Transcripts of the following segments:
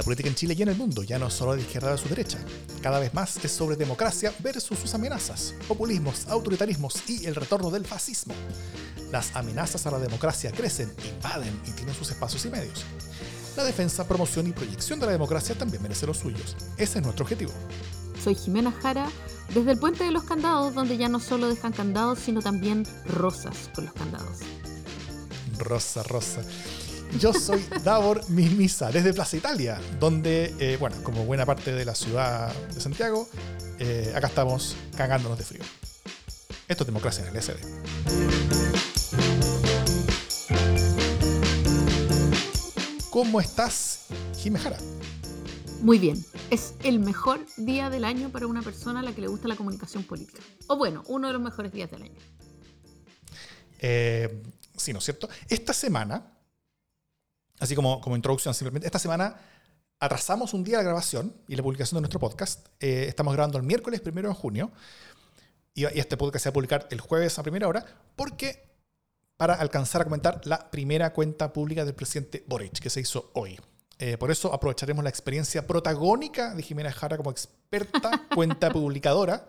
La política en Chile y en el mundo ya no es solo de izquierda su derecha. Cada vez más es sobre democracia versus sus amenazas, populismos, autoritarismos y el retorno del fascismo. Las amenazas a la democracia crecen, invaden y tienen sus espacios y medios. La defensa, promoción y proyección de la democracia también merece los suyos. Ese es nuestro objetivo. Soy Jimena Jara, desde el Puente de los Candados, donde ya no solo dejan candados, sino también rosas con los candados. Rosa, rosa. Yo soy Davor Mimisa, desde Plaza Italia, donde, eh, bueno, como buena parte de la ciudad de Santiago, eh, acá estamos cagándonos de frío. Esto es democracia en el SD. ¿Cómo estás, Jimejara? Muy bien. Es el mejor día del año para una persona a la que le gusta la comunicación política. O bueno, uno de los mejores días del año. Eh, sí, ¿no es cierto? Esta semana, así como, como introducción simplemente, esta semana atrasamos un día la grabación y la publicación de nuestro podcast. Eh, estamos grabando el miércoles primero de junio y, y este podcast se va a publicar el jueves a primera hora porque para alcanzar a comentar la primera cuenta pública del presidente Boric que se hizo hoy. Eh, por eso aprovecharemos la experiencia protagónica de Jimena Jara como experta cuenta publicadora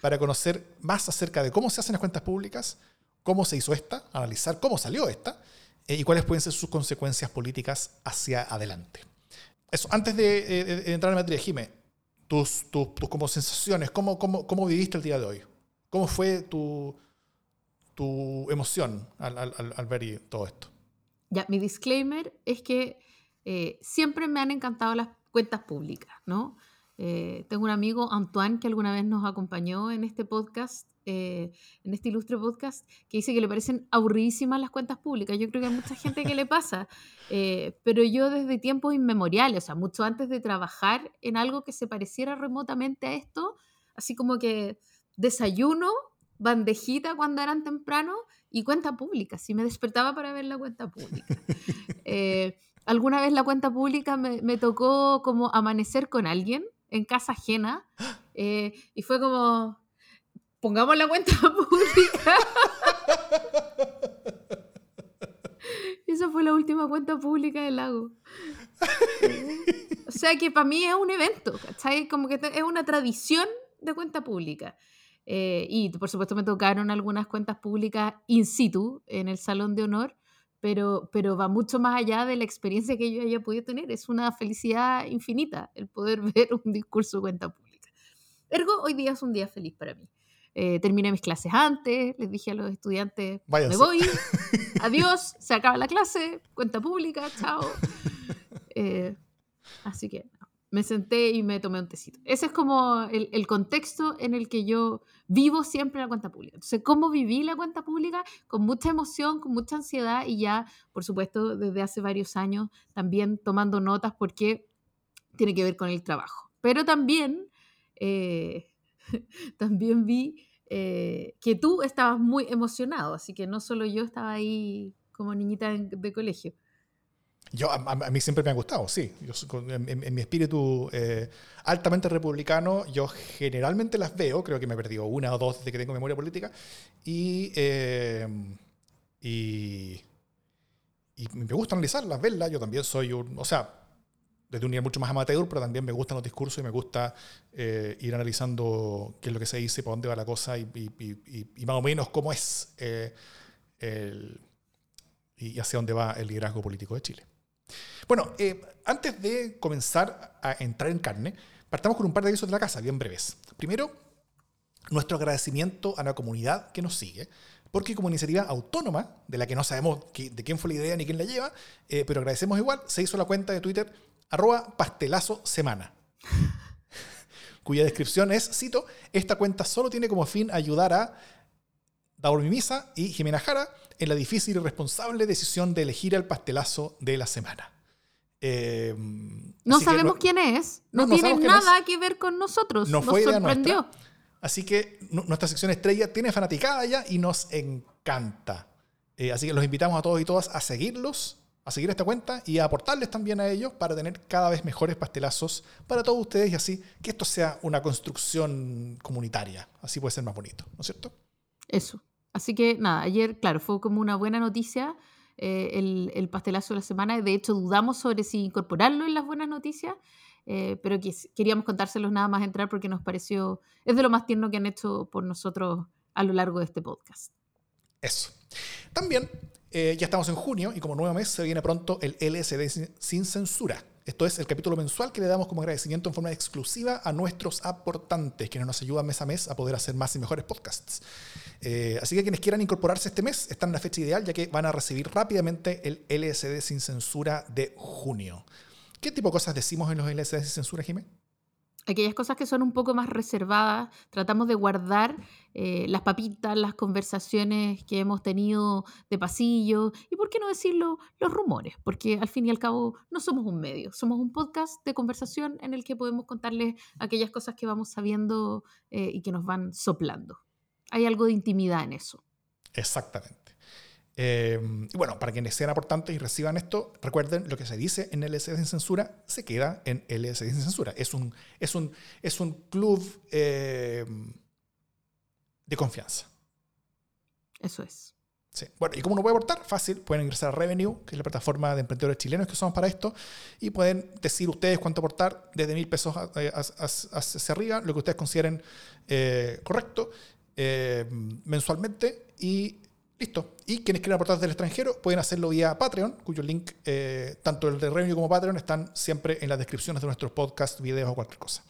para conocer más acerca de cómo se hacen las cuentas públicas, cómo se hizo esta, analizar cómo salió esta y cuáles pueden ser sus consecuencias políticas hacia adelante. Eso, antes de, eh, entrar en materia, Jimé, tus, tus, tus como sensaciones, ¿cómo, cómo, cómo viviste el día de hoy? ¿Cómo fue tu, tu emoción al, ver todo esto? Ya, mi disclaimer es que eh, siempre me han encantado las cuentas públicas, ¿no? Eh, tengo un amigo, Antoine, que alguna vez nos acompañó en este podcast, eh, en este ilustre podcast, que dice que le parecen aburridísimas las cuentas públicas. Yo creo que hay mucha gente que le pasa, eh, pero yo desde tiempos inmemoriales, o sea, mucho antes de trabajar en algo que se pareciera remotamente a esto, así como que desayuno, bandejita cuando eran temprano y cuenta pública, si me despertaba para ver la cuenta pública. Eh, alguna vez la cuenta pública me, me, tocó como amanecer con alguien en casa ajena eh, y fue como, pongamos la cuenta pública. Esa fue la última cuenta pública del lago. o sea que para mí es un evento, ¿cachai? Como que es una tradición de cuenta pública. Eh, y por supuesto me tocaron algunas cuentas públicas in situ en el Salón de Honor, pero, pero va mucho más allá de la experiencia que yo haya podido tener. Es una felicidad infinita el poder ver un discurso de cuenta pública. Ergo, hoy día es un día feliz para mí. Eh, terminé mis clases antes, les dije a los estudiantes, Váyanse. me voy, adiós, se acaba la clase, cuenta pública, chao. Eh, así que no, me senté y me tomé un tecito. Ese es como el, el, contexto en el que yo vivo siempre la cuenta pública. Entonces, ¿cómo viví la cuenta pública? Con mucha emoción, con mucha ansiedad y ya, por supuesto, desde hace varios años también tomando notas porque tiene que ver con el trabajo. Pero también... Eh, también vi eh, que tú estabas muy emocionado, así que no solo yo estaba ahí como niñita de, de colegio. Yo, a, a, mí siempre me ha gustado, sí. Yo, en, en, mi espíritu eh, altamente republicano, yo generalmente las veo, creo que me he perdido una o dos desde que tengo memoria política, y, eh, y, y, me gusta analizarlas, verlas. Yo también soy un, o sea, desde un nivel mucho más amateur, pero también me gustan los discursos y me gusta eh, ir analizando qué es lo que se dice, por dónde va la cosa y, y, y más o menos cómo es eh, el, y hacia dónde va el liderazgo político de Chile. Bueno, eh, antes de comenzar a entrar en carne, partamos con un par de avisos de la casa, bien breves. Primero, nuestro agradecimiento a la comunidad que nos sigue, porque como iniciativa autónoma, de la que no sabemos de quién fue la idea ni quién la lleva, eh, pero agradecemos igual, se hizo la cuenta de Twitter arroba pastelazo semana, cuya descripción es, cito, esta cuenta solo tiene como fin ayudar a Daur Mimisa y Jimena Jara en la difícil y responsable decisión de elegir al pastelazo de la semana. Eh, no sabemos quién es, no, no tiene nada es. que ver con nosotros, no nos fue sorprendió. Nuestra. Así que nuestra sección estrella tiene fanaticada ya y nos encanta. Eh, así que los invitamos a todos y todas a seguirlos, a seguir esta cuenta y a aportarles también a ellos para tener cada vez mejores pastelazos para todos ustedes y así que esto sea una construcción comunitaria. Así puede ser más bonito, ¿no es cierto? Eso. Así que nada, ayer, claro, fue como una buena noticia el, el, pastelazo de la semana. De hecho, dudamos sobre si incorporarlo en las buenas noticias, pero queríamos contárselos nada más entrar porque nos pareció, es de lo más tierno que han hecho por nosotros a lo largo de este podcast. Eso. También ya estamos en junio y como nuevo mes se viene pronto el LSD sin censura esto es el capítulo mensual que le damos como agradecimiento en forma exclusiva a nuestros aportantes, quienes nos ayudan mes a mes a poder hacer más y mejores podcasts. Eh, así que quienes quieran incorporarse este mes están en la fecha ideal, ya que van a recibir rápidamente el LSD sin censura de junio. ¿Qué tipo de cosas decimos en los LSD sin censura, Jiménez? Aquellas cosas que son un poco más reservadas, tratamos de guardar eh, las papitas, las conversaciones que hemos tenido de pasillo y, ¿por qué no decirlo?, los rumores, porque al fin y al cabo no somos un medio, somos un podcast de conversación en el que podemos contarles aquellas cosas que vamos sabiendo eh, y que nos van soplando. Hay algo de intimidad en eso. Exactamente. Eh, y bueno, para quienes sean aportantes y reciban esto, recuerden lo que se dice en LSD sin censura, se queda en LSD sin censura. Es un, es un, es un club eh, de confianza. Eso es. Sí. Bueno, ¿y cómo uno puede aportar? Fácil, pueden ingresar a Revenue, que es la plataforma de emprendedores chilenos que somos para esto, y pueden decir ustedes cuánto aportar desde mil pesos hacia arriba, lo que ustedes consideren eh, correcto, mensualmente, y Listo. Y quienes quieran aportar desde el extranjero pueden hacerlo vía Patreon, cuyo link, eh, tanto el de Revenue como Patreon, están siempre en las descripciones de nuestros podcasts, videos o cualquier cosa.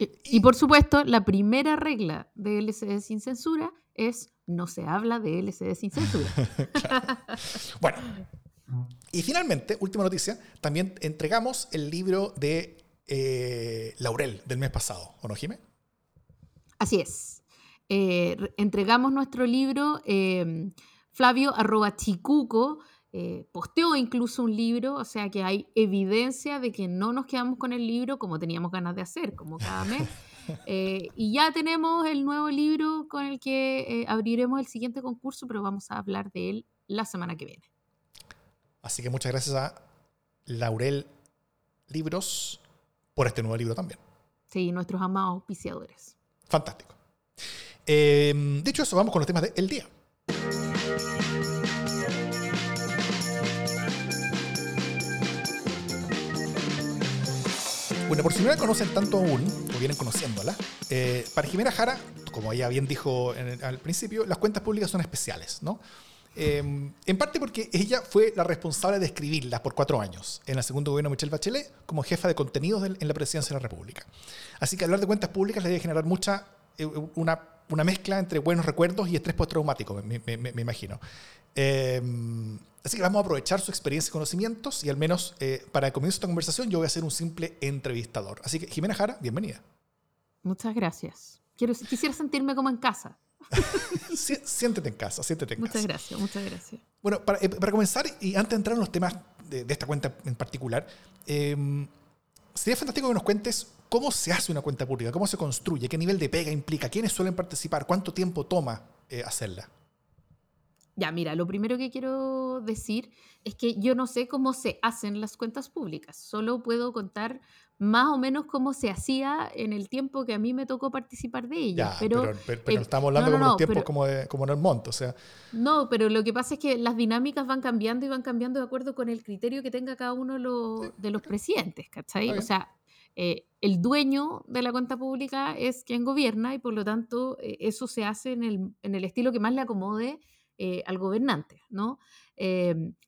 Y, por supuesto, la primera regla de LCD sin censura es no se habla de LCD sin censura. Bueno, y finalmente, última noticia, también entregamos el libro de eh, Laurel del mes pasado, ¿o no, Jimé? Así es. Eh, entregamos nuestro libro, eh, Flavio arroba chicuco, eh, posteó incluso un libro, o sea que hay evidencia de que no nos quedamos con el libro como teníamos ganas de hacer, como cada mes. y ya tenemos el nuevo libro con el que abriremos el siguiente concurso, pero vamos a hablar de él la semana que viene. Así que muchas gracias a Laurel Libros por este nuevo libro también. Sí, nuestros amados auspiciadores. Fantástico. Eh, dicho eso, vamos con los temas del día. Bueno, por si no la conocen tanto aún, o vienen conociéndola, eh, para Jimena Jara, como ella bien dijo al principio, las cuentas públicas son especiales, ¿no? Eh, en parte porque ella fue la responsable de escribirlas por cuatro años en el segundo gobierno de Michelle Bachelet como jefa de contenidos en la presidencia de la República. Así que hablar de cuentas públicas le debe generar mucha, una una mezcla entre buenos recuerdos y estrés postraumático, me, me, imagino. Eh, así que vamos a aprovechar su experiencia y conocimientos y al menos eh, para el comienzo de esta conversación yo voy a ser un simple entrevistador. Así que Jimena Jara, bienvenida. Muchas gracias. Quiero, quisiera sentirme como en casa. siéntete en casa, siéntete en muchas casa. Muchas gracias, muchas gracias. Bueno, para, eh, para, comenzar y antes de entrar en los temas de, esta cuenta en particular, sería fantástico que nos cuentes cómo se hace una cuenta pública, cómo se construye, qué nivel de pega implica, quiénes suelen participar, cuánto tiempo toma eh, hacerla. Ya, mira, lo primero que quiero decir es que yo no sé cómo se hacen las cuentas públicas, solo puedo contar más o menos cómo se hacía en el tiempo que a mí me tocó participar de ella. pero, pero, eh, estamos hablando de como tiempos como, como en el monto, o sea. No, pero lo que pasa es que las dinámicas van cambiando y van cambiando de acuerdo con el criterio que tenga cada uno de los presidentes, ¿cachai? O sea, eh, el dueño de la cuenta pública es quien gobierna y por lo tanto eh, eso se hace en el, en el, estilo que más le acomode al gobernante, ¿no?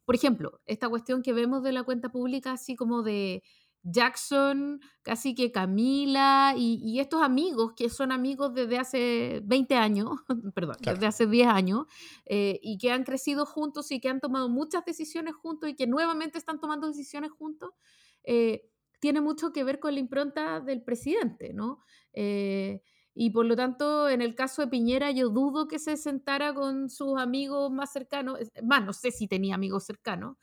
por ejemplo, esta cuestión que vemos de la cuenta pública así como de Jackson, casi que Camila y, estos amigos que son amigos desde hace 20 años, perdón, desde hace 10 años, eh, y que han crecido juntos y que han tomado muchas decisiones juntos y que nuevamente están tomando decisiones juntos, eh, tiene mucho que ver con la impronta del presidente, ¿no? Eh, y por lo tanto, en el caso de Piñera, yo dudo que se sentara con sus amigos más cercanos, más, no sé si tenía amigos cercanos,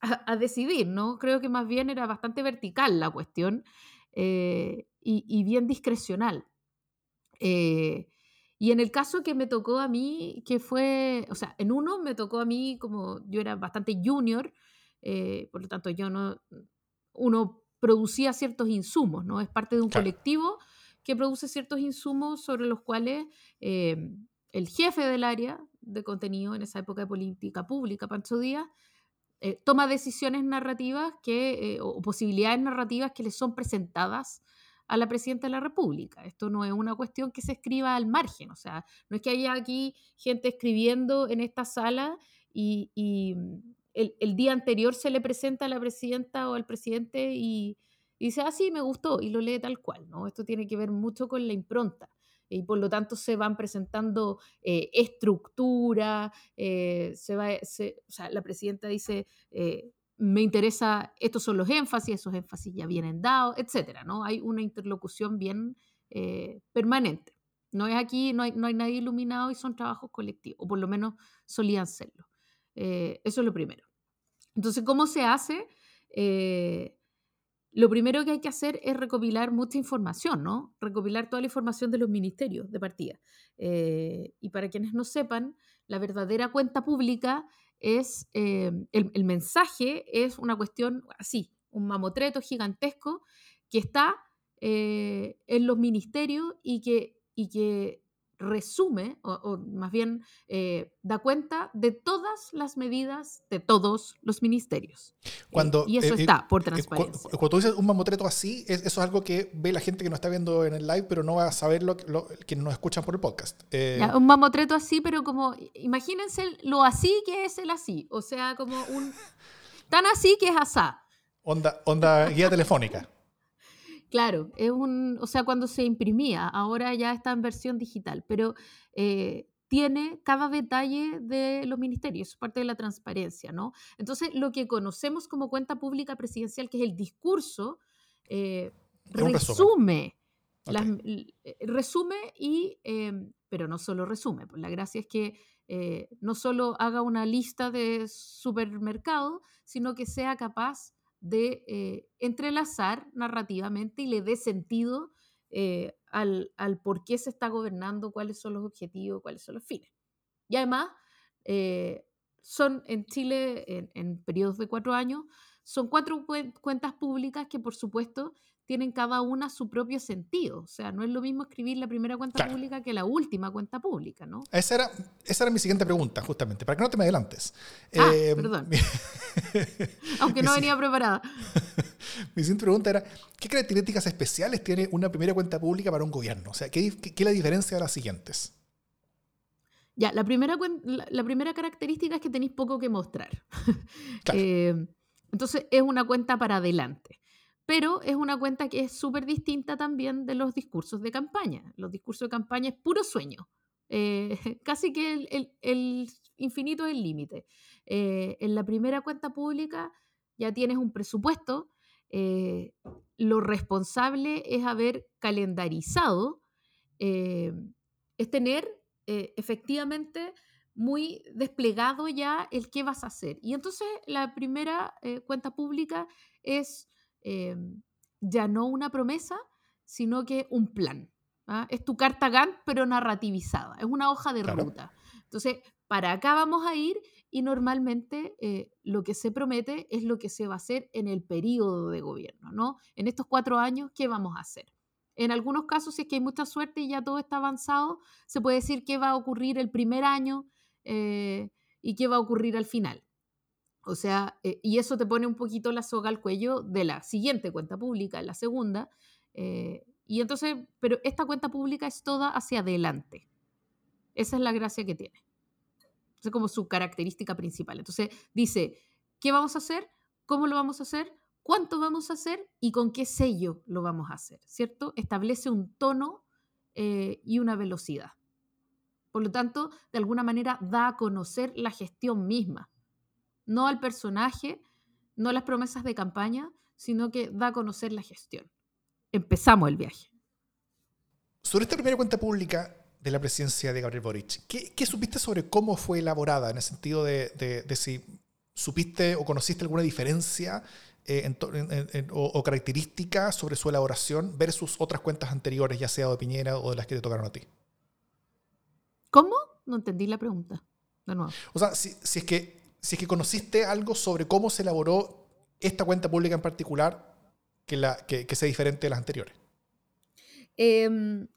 a, decidir, ¿no? Creo que más bien era bastante vertical la cuestión eh, y, bien discrecional. Eh, y en el caso que me tocó a mí, que fue, o sea, en uno me tocó a mí como yo era bastante junior, eh, por lo tanto yo no, uno producía ciertos insumos, ¿no? Es parte de un colectivo que produce ciertos insumos sobre los cuales el jefe del área de contenido en esa época de política pública, Pancho Díaz, eh, toma decisiones narrativas que, eh, o posibilidades narrativas que le son presentadas a la presidenta de la República. Esto no es una cuestión que se escriba al margen, o sea, no es que haya aquí gente escribiendo en esta sala y, el, día anterior se le presenta a la presidenta o al presidente y, dice, ah, sí, me gustó, y lo lee tal cual, ¿no? Esto tiene que ver mucho con la impronta. Y por lo tanto se van presentando eh, estructura, eh, se va, o sea, la presidenta dice, eh, me interesa, estos son los énfasis, esos énfasis ya vienen dados, etcétera, ¿no? Hay una interlocución bien permanente. No es aquí, no hay, no hay nadie iluminado y son trabajos colectivos, o por lo menos solían serlo. eso es lo primero. Entonces, ¿cómo se hace? Eh, lo primero que hay que hacer es recopilar mucha información, ¿no? Recopilar toda la información de los ministerios de partida. Eh, y para quienes no sepan, la verdadera cuenta pública es, eh, el, mensaje es una cuestión así, un mamotreto gigantesco que está en los ministerios y que, y que resume, o, más bien eh, da cuenta de todas las medidas de todos los ministerios. Eh, cuando, y eso eh, está por transparencia. Cuando, tú dices un mamotreto así, eso es algo que ve la gente que nos está viendo en el live, pero no va a saber lo, lo quienes nos escuchan por el podcast. un mamotreto así, pero como, imagínense lo así que es el así, o sea, como un... Tan así que es asá. Onda, onda guía telefónica. Claro, es un, o sea, cuando se imprimía, ahora ya está en versión digital, pero eh, tiene cada detalle de los ministerios, es parte de la transparencia, ¿no? Entonces, lo que conocemos como cuenta pública presidencial, que es el discurso, eh, resume, eh, resume y, em, pero no solo resume, pues la gracia es que no solo haga una lista de supermercados, sino que sea capaz de eh, entrelazar narrativamente y le dé sentido eh, al, por qué se está gobernando, cuáles son los objetivos, cuáles son los fines. Y además, eh, son en Chile, en, en, periodos de cuatro años, son cuatro cuentas públicas que por supuesto tienen cada una su propio sentido. O sea, no es lo mismo escribir la primera cuenta pública que la última cuenta pública, ¿no? Esa era, esa era mi siguiente pregunta, justamente, para que no te me adelantes. Ah, eh, perdón. Aunque no venía preparada. mi siguiente pregunta era, ¿qué características especiales tiene una primera cuenta pública para un gobierno? O sea, ¿qué, qué, es la diferencia de las siguientes? Ya, la primera, la, primera característica es que tenéis poco que mostrar. Eh, entonces, es una cuenta para adelante pero es una cuenta que es súper distinta también de los discursos de campaña. Los discursos de campaña es puro sueño. Eh, casi que el, infinito es el límite. Eh, en la primera cuenta pública ya tienes un presupuesto. Eh, lo responsable es haber calendarizado, es tener efectivamente muy desplegado ya el qué vas a hacer. Y entonces la primera cuenta pública es Em, ya no una promesa, sino que un plan. ¿ah? Es tu carta Gantt, pero narrativizada. Es una hoja de ruta. Entonces, para acá vamos a ir y normalmente eh, lo que se promete es lo que se va a hacer en el periodo de gobierno, ¿no? En estos cuatro años, ¿qué vamos a hacer? En algunos casos, si es que hay mucha suerte y ya todo está avanzado, se puede decir qué va a ocurrir el primer año eh, y qué va a ocurrir al final. O sea, eh, y eso te pone un poquito la soga al cuello de la siguiente cuenta pública, la segunda. Eh, y entonces, pero esta cuenta pública es toda hacia adelante. Esa es la gracia que tiene. Es como su característica principal. Entonces, dice, ¿qué vamos a hacer? ¿Cómo lo vamos a hacer? ¿Cuánto vamos a hacer? ¿Y con qué sello lo vamos a hacer? ¿Cierto? Establece un tono eh, y una velocidad. Por lo tanto, de alguna manera da a conocer la gestión misma no al personaje, no las promesas de campaña, sino que da a conocer la gestión. Empezamos el viaje. Sobre esta primera cuenta pública de la presidencia de Gabriel Boric, ¿qué, supiste sobre cómo fue elaborada? En el sentido de, si supiste o conociste alguna diferencia eh, o, característica sobre su elaboración versus otras cuentas anteriores, ya sea de Piñera o de las que te tocaron a ti. ¿Cómo? No entendí la pregunta. De nuevo. O sea, si, si es que si es que conociste algo sobre cómo se elaboró esta cuenta pública en particular que, la, que, sea diferente de las anteriores. Em,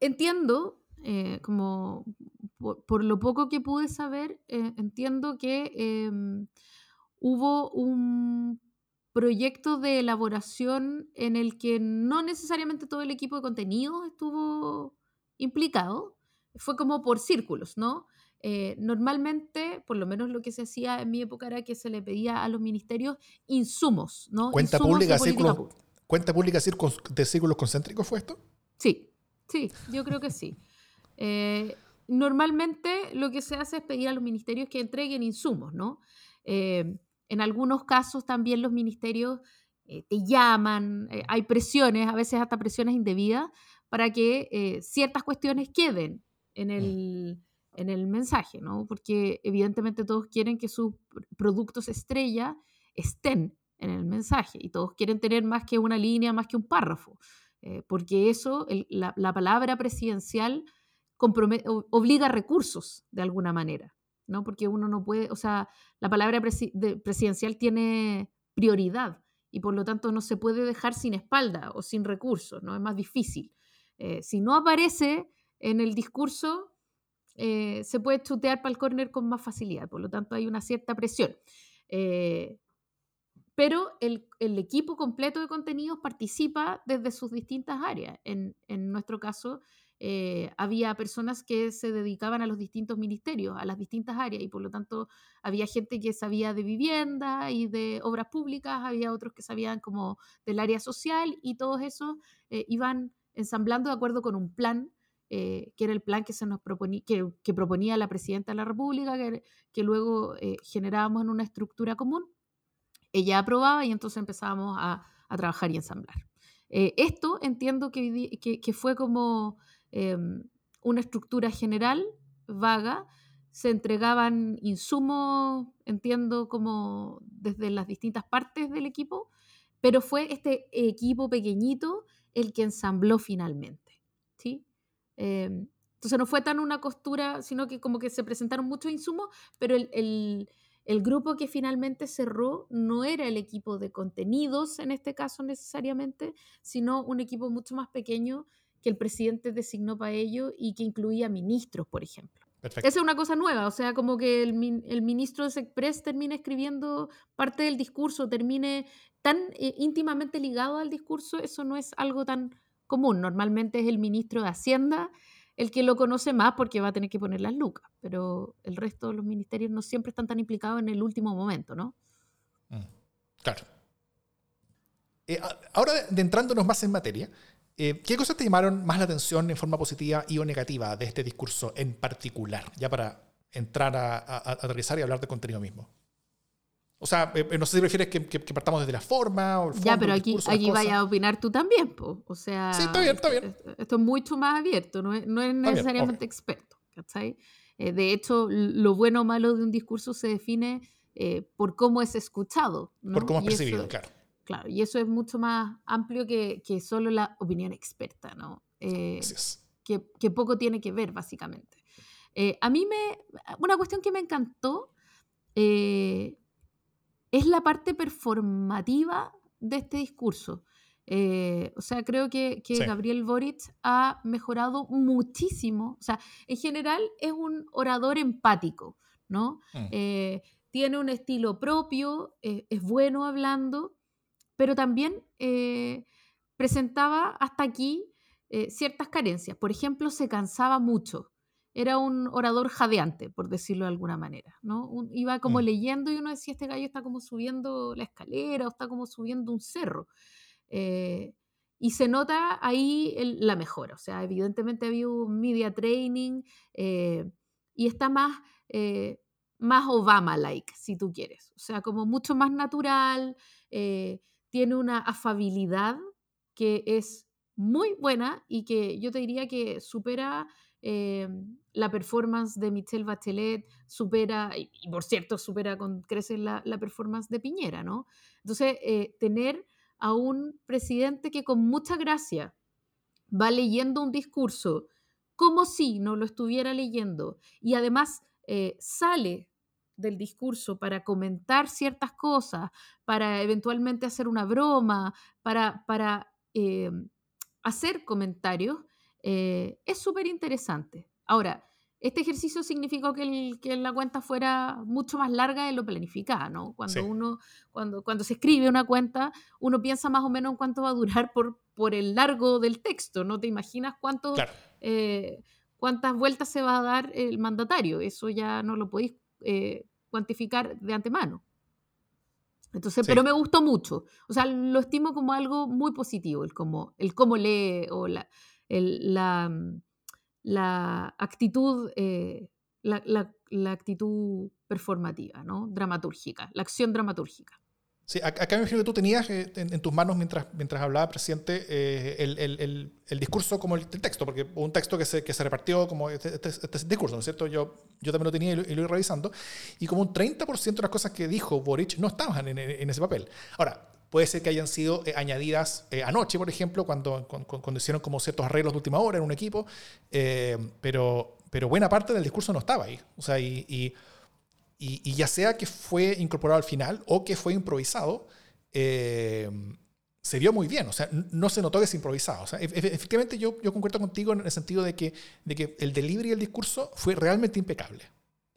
entiendo, eh, como por, lo poco que pude saber, eh, entiendo que em, hubo un proyecto de elaboración en el que no necesariamente todo el equipo de contenido estuvo implicado, fue como por círculos, ¿no? Eh, normalmente, por lo menos lo que se hacía en mi época era que se le pedía a los ministerios insumos, ¿no? ¿Cuenta pública, círculos, ¿Cuenta pública de círculos concéntricos fue esto? Sí, sí, yo creo que sí. Eh, normalmente lo que se hace es pedir a los ministerios que entreguen insumos, ¿no? Eh, en algunos casos también los ministerios te llaman, hay presiones, a veces hasta presiones indebidas, para que ciertas cuestiones queden en mm. El, en el mensaje, ¿no? Porque evidentemente todos quieren que sus productos estrella estén en el mensaje y todos quieren tener más que una línea, más que un párrafo, eh, porque eso, la, palabra presidencial obliga recursos de alguna manera, ¿no? Porque uno no puede, o sea, la palabra presidencial tiene prioridad y por lo tanto no se puede dejar sin espalda o sin recursos, ¿no? Es más difícil. Eh, si no aparece en el discurso, eh, se puede chutear para el córner con más facilidad, por lo tanto hay una cierta presión. Eh, pero el, equipo completo de contenidos participa desde sus distintas áreas. En, nuestro caso, eh, había personas que se dedicaban a los distintos ministerios, a las distintas áreas, y por lo tanto había gente que sabía de vivienda y de obras públicas, había otros que sabían como del área social, y todos esos iban ensamblando de acuerdo con un plan eh, que era el plan que, se nos proponía, que, proponía la presidenta de la República, que, luego eh, generábamos en una estructura común. Ella aprobaba y entonces empezábamos a, trabajar y ensamblar. Eh, esto entiendo que, que fue como em, una estructura general, vaga, se entregaban insumos, entiendo, como desde las distintas partes del equipo, pero fue este equipo pequeñito el que ensambló finalmente. ¿sí? Em, entonces no fue tan una costura, sino que como que se presentaron muchos insumos, pero el, grupo que finalmente cerró no era el equipo de contenidos en este caso necesariamente, sino un equipo mucho más pequeño que el presidente designó para ello y que incluía ministros, por ejemplo. Esa es una cosa nueva, o sea, como que el, ministro de Sexpress termine escribiendo parte del discurso, termine tan eh, íntimamente ligado al discurso, eso no es algo tan común. Normalmente es el ministro de Hacienda el que lo conoce más porque va a tener que poner las lucas, pero el resto de los ministerios no siempre están tan implicados en el último momento, ¿no? Mm, claro. Eh, ahora, entrándonos más en materia, eh, ¿qué cosas te llamaron más la atención en forma positiva y o negativa de este discurso en particular? Ya para entrar a, a aterrizar y hablar de contenido mismo. O sea, eh, no sé si prefieres que, partamos desde la forma o el Ya, pero aquí, aquí vaya a opinar tú también, po. O sea, sí, está bien, está bien. Esto, es mucho más abierto, no es, no es necesariamente experto, ¿cachai? Eh, de hecho, lo bueno o malo de un discurso se define eh, por cómo es escuchado. Por cómo es percibido, claro. Claro, y eso es mucho más amplio que, que solo la opinión experta, ¿no? que, que, poco tiene que ver, básicamente. a mí me. Una cuestión que me encantó es la parte performativa de este discurso. Eh, o sea, creo que, Gabriel Boric ha mejorado muchísimo. O sea, en general es un orador empático, ¿no? Mm. Eh, tiene un estilo propio, eh, es bueno hablando, pero también presentaba hasta aquí ciertas carencias. Por ejemplo, se cansaba mucho era un orador jadeante, por decirlo de alguna manera, ¿no? iba como mm. leyendo y uno decía, este gallo está como subiendo la escalera o está como subiendo un cerro. Eh, y se nota ahí la mejora, o sea, evidentemente ha habido media training eh, y está más, eh, más Obama-like, si tú quieres, o sea, como mucho más natural, tiene una afabilidad que es muy buena y que yo te diría que supera eh, la performance de Michelle Bachelet supera, y, por cierto, supera con creces la, performance de Piñera, ¿no? Entonces, eh, tener a un presidente que con mucha gracia va leyendo un discurso como si no lo estuviera leyendo y además eh, sale del discurso para comentar ciertas cosas, para eventualmente hacer una broma, para, para hacer comentarios, eh, es súper interesante. Ahora, este ejercicio significó que, que, la cuenta fuera mucho más larga de lo planificada, ¿no? Cuando uno, cuando, cuando se escribe una cuenta, uno piensa más o menos en cuánto va a durar por, por el largo del texto, no te imaginas cuánto, eh, cuántas vueltas se va a dar el mandatario, eso ya no lo podéis eh, cuantificar de antemano. Entonces, pero me gustó mucho, o sea, lo estimo como algo muy positivo, el cómo, el cómo lee o la, el, la la actitud, eh, la, la, actitud performativa, ¿no? dramatúrgica, la acción dramatúrgica. Sí, acá me imagino que tú tenías eh, en, tus manos mientras, mientras hablaba presidente eh, el, el, el, discurso como el, texto, porque un texto que se, que se repartió como este, este, este, discurso, ¿no es cierto? Yo, yo también lo tenía y lo, iba revisando, y como un 30% de las cosas que dijo Boric no estaban en, en ese papel. Ahora, Puede ser que hayan sido eh, añadidas eh, anoche, por ejemplo, cuando, cuando, hicieron como ciertos arreglos de última hora en un equipo, eh, pero, pero buena parte del discurso no estaba ahí. O sea, y, y, ya sea que fue incorporado al final o que fue improvisado, se vio muy bien. O sea, no se notó que es improvisado. O sea, efectivamente yo, yo concuerdo contigo en el sentido de que, de que el delivery del discurso fue realmente impecable.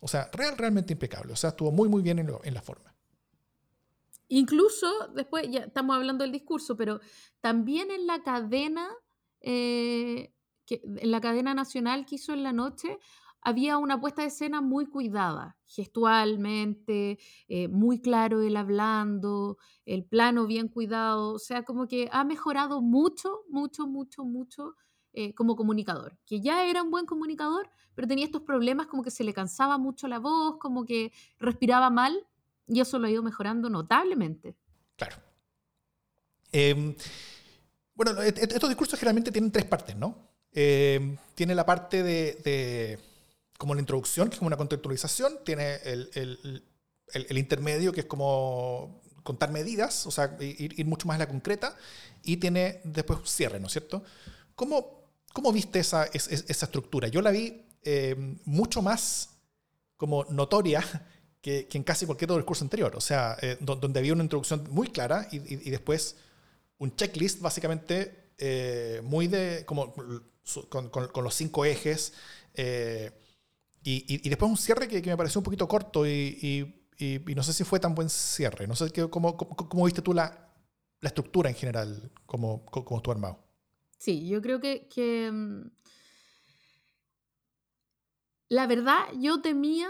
O sea, real, realmente impecable. O sea, estuvo muy, muy bien en, en la forma. Incluso, después, ya estamos hablando del discurso, pero también en la cadena, eh, en la cadena nacional que hizo en la noche, había una puesta de escena muy cuidada, gestualmente, eh, muy claro el hablando, el plano bien cuidado, o sea, como que ha mejorado mucho, mucho, mucho, mucho eh, como comunicador, que ya era un buen comunicador, pero tenía estos problemas como que se le cansaba mucho la voz, como que respiraba mal, y eso lo ha ido mejorando notablemente. Claro. Em, bueno, estos discursos generalmente tienen tres partes, ¿no? Em, tiene la parte de, como la introducción, que es como una contextualización, tiene el, intermedio, que es como contar medidas, o sea, ir, mucho más a la concreta, y tiene después cierre, ¿no es cierto? ¿Cómo, cómo viste esa, esa, esa, estructura? Yo la vi em, mucho más como notoria que, en casi cualquier otro discurso anterior. O sea, eh, donde había una introducción muy clara y, después un checklist básicamente eh, muy de, como con, con, los cinco ejes. Eh, y, después un cierre que, me pareció un poquito corto y, no sé si fue tan buen cierre. No sé cómo, cómo, viste tú la, la, estructura en general, como, como estuvo armado. Sí, yo creo que, que mm, la verdad yo temía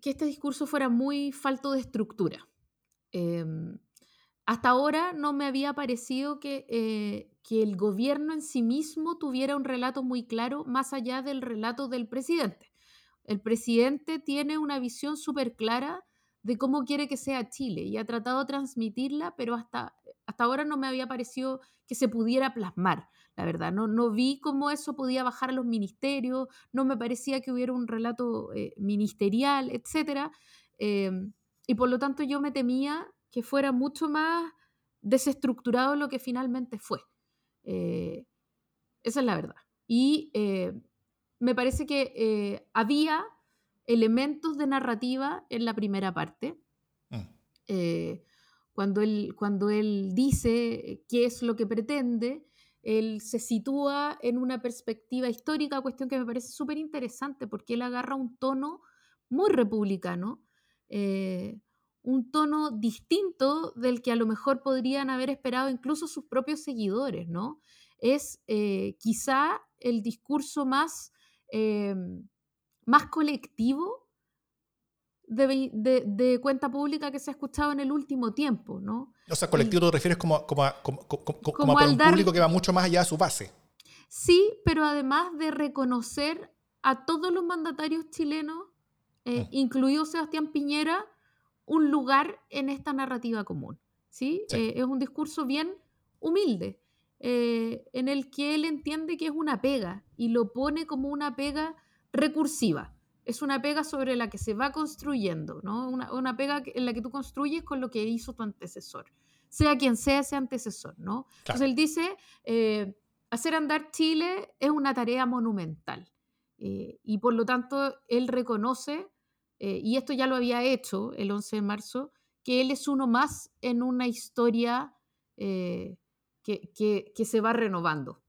que este discurso fuera muy falto de estructura. Em, hasta ahora no me había parecido que, eh, que el gobierno en sí mismo tuviera un relato muy claro más allá del relato del presidente. El presidente tiene una visión súper clara de cómo quiere que sea Chile y ha tratado de transmitirla, pero hasta, hasta ahora no me había parecido que se pudiera plasmar la verdad. No, no vi cómo eso podía bajar a los ministerios, no me parecía que hubiera un relato eh, ministerial, etc. Em, y por lo tanto yo me temía que fuera mucho más desestructurado lo que finalmente fue. Eh, esa es la verdad. Y eh, me parece que había elementos de narrativa en la primera parte. Mm. cuando, él, cuando él dice qué es lo que pretende, él se sitúa en una perspectiva histórica, cuestión que me parece súper interesante porque él agarra un tono muy republicano, eh, un tono distinto del que a lo mejor podrían haber esperado incluso sus propios seguidores, ¿no? Es eh, quizá el discurso más, eh, más colectivo de, cuenta pública que se ha escuchado en el último tiempo, ¿no? O sea, colectivo te refieres como, como, a, como, un público que va mucho más allá de su base. Sí, pero además de reconocer a todos los mandatarios chilenos, eh, mm. incluido Sebastián Piñera, un lugar en esta narrativa común. ¿sí? Eh, es un discurso bien humilde, eh, en el que él entiende que es una pega y lo pone como una pega recursiva es una pega sobre la que se va construyendo, ¿no? Una, pega en la que tú construyes con lo que hizo tu antecesor, sea quien sea ese antecesor, ¿no? Entonces él dice, eh, hacer andar Chile es una tarea monumental eh, y por lo tanto él reconoce, eh, y esto ya lo había hecho el 11 de marzo, que él es uno más en una historia que, que se va renovando.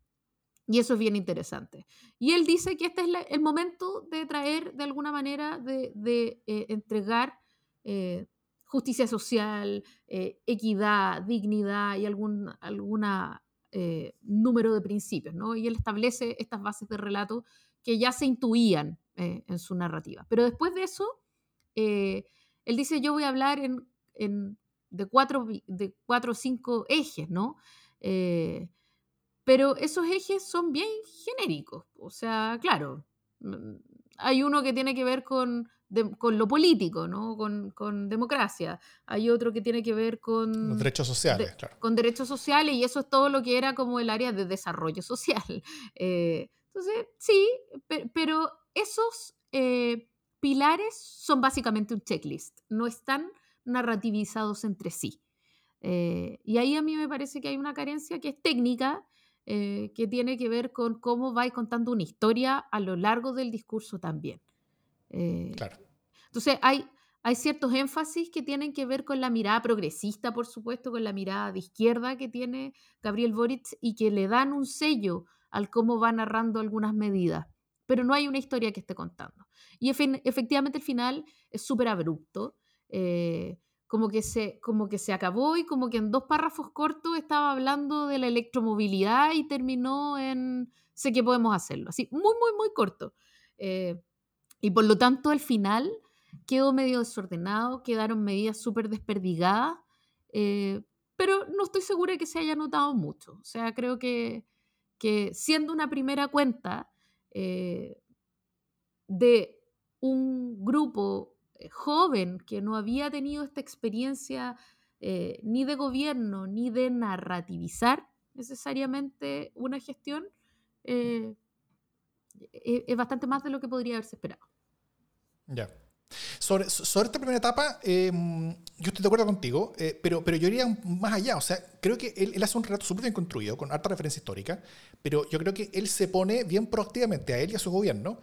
Y eso es bien interesante. Y él dice que este es el momento de traer, de alguna manera, de, eh, entregar eh, justicia social, eh, equidad, dignidad y algún alguna, número de principios. ¿no? Y él establece estas bases de relato que ya se intuían en su narrativa. Pero después de eso, él dice, yo voy a hablar en, de, cuatro, de cuatro o cinco ejes, ¿no? Pero esos ejes son bien genéricos. O sea, claro, mm, hay uno que tiene que ver con, con lo político, ¿no? Con, democracia. Hay otro que tiene que ver con... Los derechos sociales, claro. Con derechos sociales y eso es todo lo que era como el área de desarrollo social. Eh, entonces, sí, pero esos eh, pilares son básicamente un checklist, no están narrativizados entre sí. Eh, y ahí a mí me parece que hay una carencia que es técnica eh, que tiene que ver con cómo vais contando una historia a lo largo del discurso también. Eh, claro. Entonces, hay, hay ciertos énfasis que tienen que ver con la mirada progresista, por supuesto, con la mirada de izquierda que tiene Gabriel Boric y que le dan un sello al cómo va narrando algunas medidas, pero no hay una historia que esté contando. Y efectivamente el final es súper abrupto. Eh, como que, se, como que se acabó y como que en dos párrafos cortos estaba hablando de la electromovilidad y terminó en sé que podemos hacerlo. Así, muy, muy, muy corto. Eh, y por lo tanto, al final quedó medio desordenado, quedaron medidas súper desperdigadas, eh, pero no estoy segura de que se haya notado mucho. O sea, creo que, que siendo una primera cuenta eh, de un grupo joven que no había tenido esta experiencia eh, ni de gobierno ni de narrativizar necesariamente una gestión, eh, e-, es bastante más de lo que podría haberse esperado. Ya. Sobre, sobre, esta primera etapa, em, yo estoy de acuerdo contigo, pero, pero yo iría más allá. O sea, creo que él, él hace un relato súper bien construido, con harta referencia histórica, pero yo creo que él se pone bien proactivamente a él y a su gobierno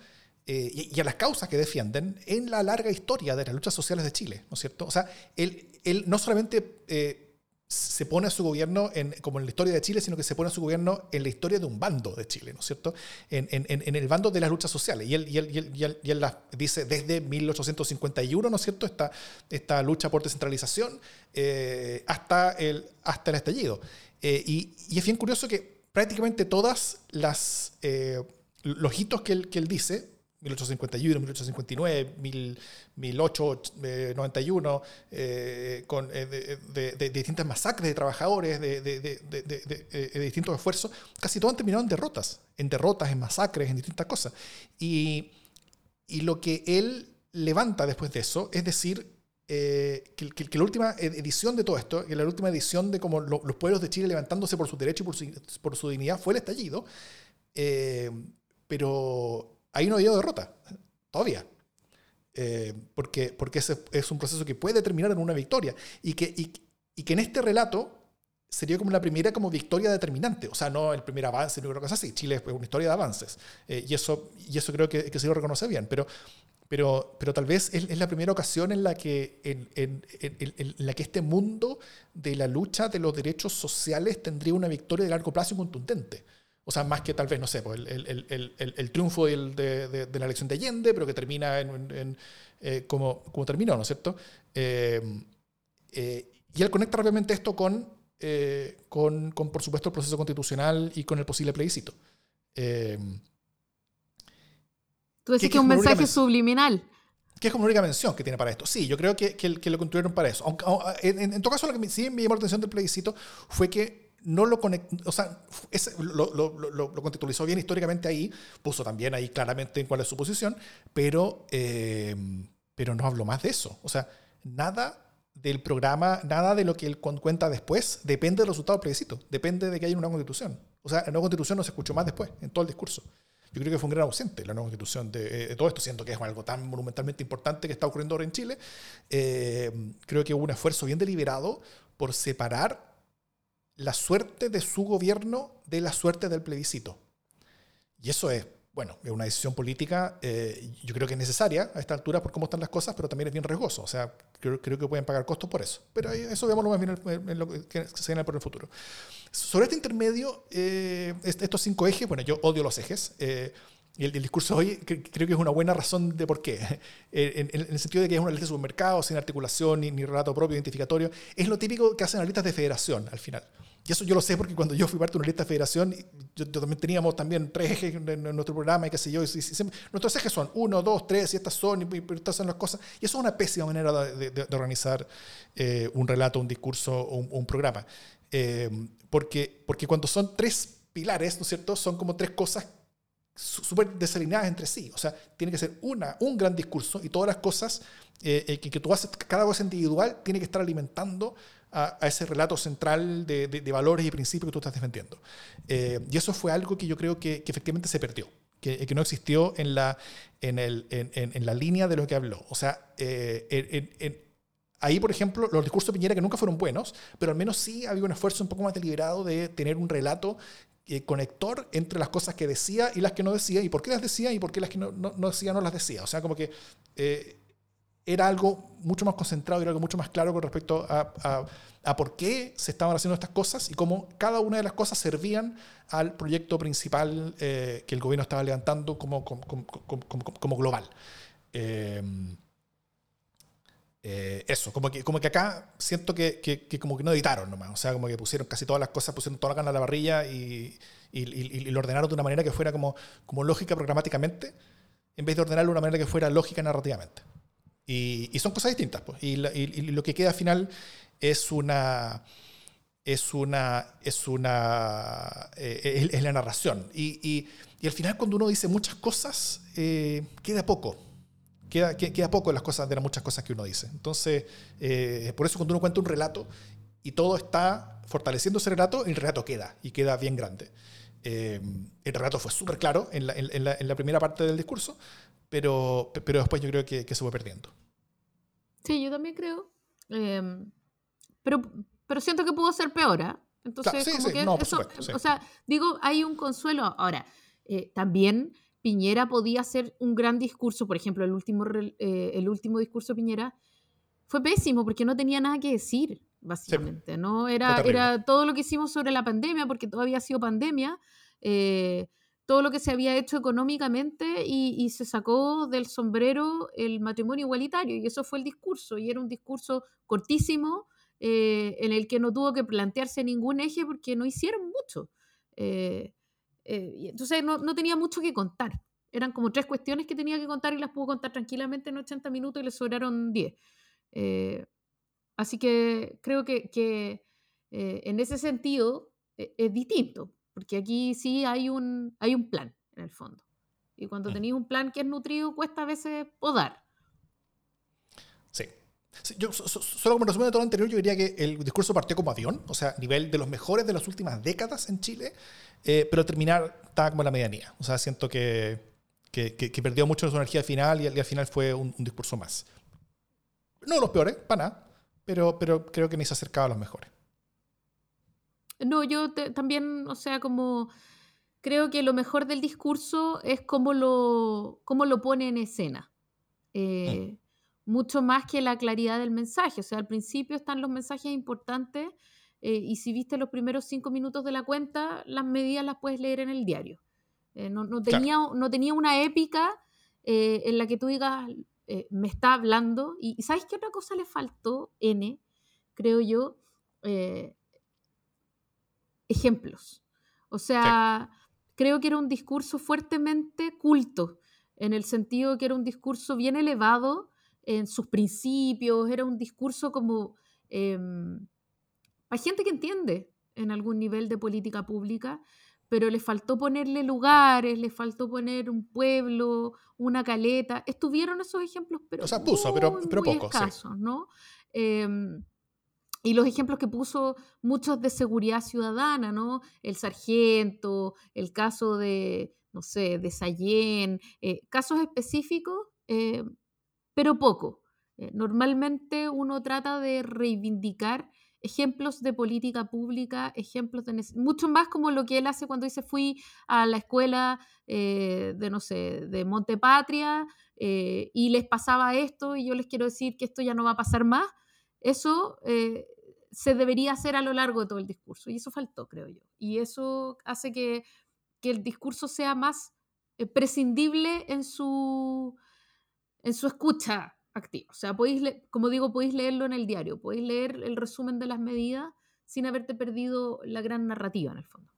eh, y, a las causas que defienden en la larga historia de las luchas sociales de Chile, ¿no es cierto? O sea, él, él no solamente eh, se pone a su gobierno en, como en la historia de Chile, sino que se pone a su gobierno en la historia de un bando de Chile, ¿no es cierto? En, en, en el bando de las luchas sociales. Y él, y él, y él, y él dice desde 1851, ¿no es cierto?, esta, esta lucha por descentralización eh, hasta, el, hasta el estallido. y, y, es bien curioso que prácticamente todas las... los hitos que él, que él dice 1851, 1859, 1891, eh, con, eh, de, distintas masacres de trabajadores, de, de, distintos esfuerzos, casi todos han terminado en derrotas, en derrotas, en masacres, en distintas cosas. Y, y lo que él levanta después de eso es decir, eh, que, que, la última edición de todo esto, que la última edición de como los pueblos de Chile levantándose por su derecho y por su, por su dignidad fue el estallido, pero ahí no ha habido derrota, todavía. Eh, porque, porque ese es un proceso que puede terminar en una victoria. Y que, y, que en este relato sería como la primera como victoria determinante, o sea, no el primer avance, no creo que así, Chile es una historia de avances. Eh, y, eso, y eso creo que, que, se lo reconoce bien, pero, pero, pero tal vez es, la primera ocasión en la, que, en, en, la que este mundo de la lucha de los derechos sociales tendría una victoria de largo plazo y contundente. O sea, más que tal vez, no sé, pues, el, el, el, el, triunfo de, de, de, la elección de Allende, pero que termina en, eh, como, como, terminó, ¿no es cierto? Eh, eh, y él conecta rápidamente esto con, con, con, por supuesto, el proceso constitucional y con el posible plebiscito. Tú decís que es un mensaje subliminal. Que es como la única mención que tiene para esto. Sí, yo creo que, que, lo construyeron para eso. Aunque, en, en, todo caso, lo que sí me llamó la atención del plebiscito fue que no lo conectó, o sea, lo, lo, lo, contextualizó bien históricamente ahí, puso también ahí claramente en cuál es su posición, pero, eh, pero no habló más de eso. O sea, nada del programa, nada de lo que él cuenta después depende del resultado del plebiscito, depende de que haya una constitución. O sea, la nueva constitución no se escuchó más después, en todo el discurso. Yo creo que fue un gran ausente la nueva constitución de, todo esto, siendo que es algo tan monumentalmente importante que está ocurriendo ahora en Chile. Eh, creo que hubo un esfuerzo bien deliberado por separar la suerte de su gobierno de la suerte del plebiscito. Y eso es bueno, es una decisión política, eh, yo creo que es necesaria a esta altura por cómo están las cosas, pero también es bien riesgoso. O sea, creo, creo que pueden pagar costos por eso. Pero eso veámoslo más bien en, lo que se viene por el futuro. Sobre este intermedio, eh, estos cinco ejes, bueno, yo odio los ejes. Eh, y el, discurso hoy creo que es una buena razón de por qué. En, el sentido de que es una lista de supermercado, sin articulación ni, ni relato propio, identificatorio. Es lo típico que hacen las listas de federación al final. Y eso yo lo sé porque cuando yo fui parte de una lista de federación, yo, también teníamos también tres ejes en, nuestro programa y qué sé yo. nuestros ejes son uno, dos, tres, y estas son, y, estas son las cosas. Y eso es una pésima manera de, organizar eh, un relato, un discurso o un, programa. Eh, porque, porque cuando son tres pilares, ¿no es cierto? Son como tres cosas súper desalineadas entre sí. O sea, tiene que ser una, un gran discurso y todas las cosas eh, que, que, tú haces, cada cosa individual tiene que estar alimentando a, ese relato central de, valores y principios que tú estás defendiendo. Eh, y eso fue algo que yo creo que, efectivamente se perdió, que, no existió en la, en, el, en, la línea de lo que habló. O sea, eh, Ahí, por ejemplo, los discursos de Piñera que nunca fueron buenos, pero al menos sí había un esfuerzo un poco más deliberado de tener un relato eh, conector entre las cosas que decía y las que no decía, y por qué las decía y por qué las que no, no, no decía no las decía. O sea, como que era algo mucho más concentrado y era algo mucho más claro con respecto a, por qué se estaban haciendo estas cosas y cómo cada una de las cosas servían al proyecto principal eh, que el gobierno estaba levantando como, como, como, como global. Eh, eh, eso, como que, como que acá siento que, que, como que no editaron nomás, o sea, como que pusieron casi todas las cosas, pusieron toda la gana a la barrilla y, y, y, lo ordenaron de una manera que fuera como, como lógica programáticamente, en vez de ordenarlo de una manera que fuera lógica narrativamente. Y, son cosas distintas. Pues. Y, lo que queda al final es una. Es una. Es una. Eh, es, la narración. Y, al final, cuando uno dice muchas cosas, eh, queda poco. Queda, queda poco de las cosas, de las muchas cosas que uno dice. Entonces, eh, por eso cuando uno cuenta un relato y todo está fortaleciendo ese relato, el relato queda y queda bien grande. el relato fue súper claro en la, en, la, primera parte del discurso, pero, pero después yo creo que, que se fue perdiendo. Sí, yo también creo. Em, pero, pero siento que pudo ser peor, ¿ah? Entonces, como que eso, o sea, digo, hay un consuelo. Ahora, eh, también Piñera podía hacer un gran discurso, por ejemplo, el último, eh, el último discurso de Piñera fue pésimo porque no tenía nada que decir, básicamente, ¿no? Era, era todo lo que hicimos sobre la pandemia, porque todavía ha sido pandemia, eh, todo lo que se había hecho económicamente y, se sacó del sombrero el matrimonio igualitario y eso fue el discurso y era un discurso cortísimo eh, en el que no tuvo que plantearse ningún eje porque no hicieron mucho. Eh, eh, entonces no, no, tenía mucho que contar. Eran como tres cuestiones que tenía que contar y las pudo contar tranquilamente en 80 minutos y le sobraron 10. así que creo que, que en ese sentido es distinto porque aquí sí hay un, hay un plan, en el fondo. Y cuando mm. tenéis un plan que es nutrido, cuesta a veces podar. Sí. yo, solo como resumen de todo lo anterior, yo diría que el discurso partió como avión, o sea, nivel de los mejores de las últimas décadas en Chile, eh, pero terminar estaba como en la medianía. O sea, siento que, que, que, perdió mucho de su energía final y, al final fue un, discurso más. No los peores, para nada, pero, pero creo que ni se acercaba a los mejores. No, yo también, o sea, como creo que lo mejor del discurso es cómo lo, cómo lo pone en escena. Eh, mucho más que la claridad del mensaje. O sea, al principio están los mensajes importantes eh, y si viste los primeros cinco minutos de la cuenta, las medidas las puedes leer en el diario. Eh, no, tenía, no tenía una épica en la que tú digas, me está hablando. Y, ¿sabes qué otra cosa le faltó, N? Creo yo ejemplos. O sea, creo que era un discurso fuertemente culto, en el sentido que era un discurso bien elevado en sus principios, era un discurso como em, para gente que entiende en algún nivel de política pública, pero le faltó ponerle lugares, le faltó poner un pueblo, una caleta. Estuvieron esos ejemplos, pero. O sea, puso, pero, pero muy escasos, ¿no? Em, y los ejemplos que puso muchos de seguridad ciudadana, ¿no? El sargento, el caso de, no sé, de Sayén, eh, casos específicos, eh, pero poco. Eh, normalmente uno trata de reivindicar ejemplos de política pública, ejemplos de mucho más como lo que él hace cuando dice fui a la escuela de, no sé, de Montepatria y les pasaba esto y yo les quiero decir que esto ya no va a pasar más. Eso eh, se debería hacer a lo largo de todo el discurso y eso faltó, creo yo. Y eso hace que, que el discurso sea más prescindible en su, en su escucha activo. O sea, podéis, como digo, podéis leerlo en el diario, podéis leer el resumen de las medidas sin haberte perdido la gran narrativa en el fondo.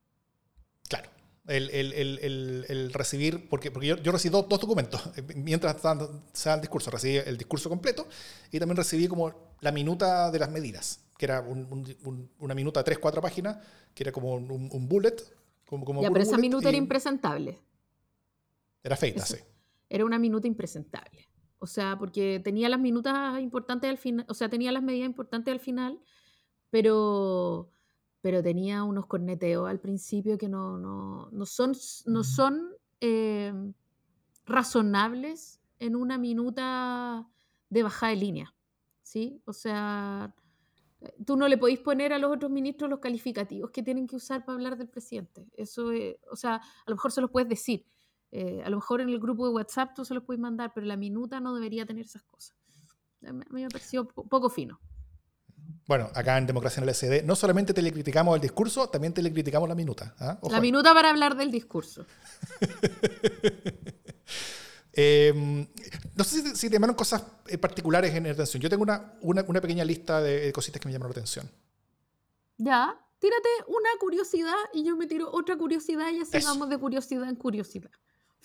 El, el, el, el recibir, porque, porque yo, yo recibí dos, documentos mientras se el discurso. Recibí el discurso completo y también recibí como la minuta de las medidas, que era una minuta de tres, cuatro páginas, que era como un, bullet. Como, como ya, pero esa minuta era impresentable. Era feita, sí. Era una minuta impresentable. O sea, porque tenía las minutas importantes al final, o sea, tenía las medidas importantes al final, pero, pero tenía unos corneteos al principio que no, no, no son, no son eh, razonables en una minuta de bajada de línea. ¿Sí? O sea, tú no le podéis poner a los otros ministros los calificativos que tienen que usar para hablar del presidente. Eso es, o sea, a lo mejor se los puedes decir, eh, a lo mejor en el grupo de WhatsApp tú se los puedes mandar, pero la minuta no debería tener esas cosas. A mí me pareció poco fino. Bueno, acá en Democracia en el SD no solamente te le criticamos el discurso, también te le criticamos la minuta. ¿ah? La minuta para hablar del discurso. Em, no sé si, te llamaron cosas eh, particulares en la atención. Yo tengo una, una, pequeña lista de, cositas que me llamaron la atención. Ya, tírate una curiosidad y yo me tiro otra curiosidad y así vamos de curiosidad en curiosidad.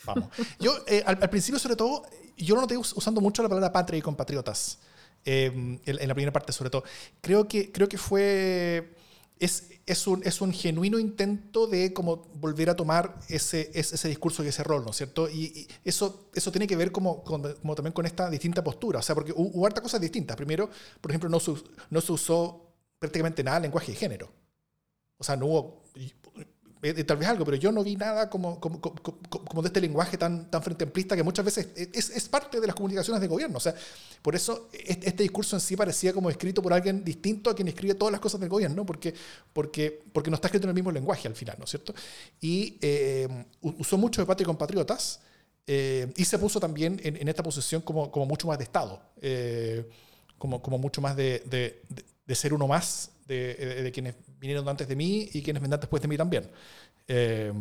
Vamos. Yo, eh, al, principio, sobre todo, yo no noté usando mucho la palabra patria y compatriotas. Em, en, la primera parte, sobre todo. Creo que, creo que fue. Es, es, un, es un genuino intento de como volver a tomar ese, ese, discurso y ese rol, ¿no es cierto? Y, eso, eso tiene que ver como, como, también con esta distinta postura. O sea, porque hubo, harta cosas distintas. Primero, por ejemplo, no no se usó prácticamente nada lenguaje de género. O sea, no hubo eh, tal vez algo, pero yo no vi nada como, como, como, de este lenguaje tan, tan frente amplista que muchas veces es, es, parte de las comunicaciones de gobierno. O sea, por eso este, discurso en sí parecía como escrito por alguien distinto a quien escribe todas las cosas del gobierno, porque, porque, porque no está escrito en el mismo lenguaje al final, ¿no es cierto? Y eh, usó mucho de patria y compatriotas eh, y se puso también en, esta posición como, como mucho más de Estado, como, como mucho más de, de, de ser uno más de, de, quienes vinieron antes de mí y quienes vendrán después de mí también. Eh,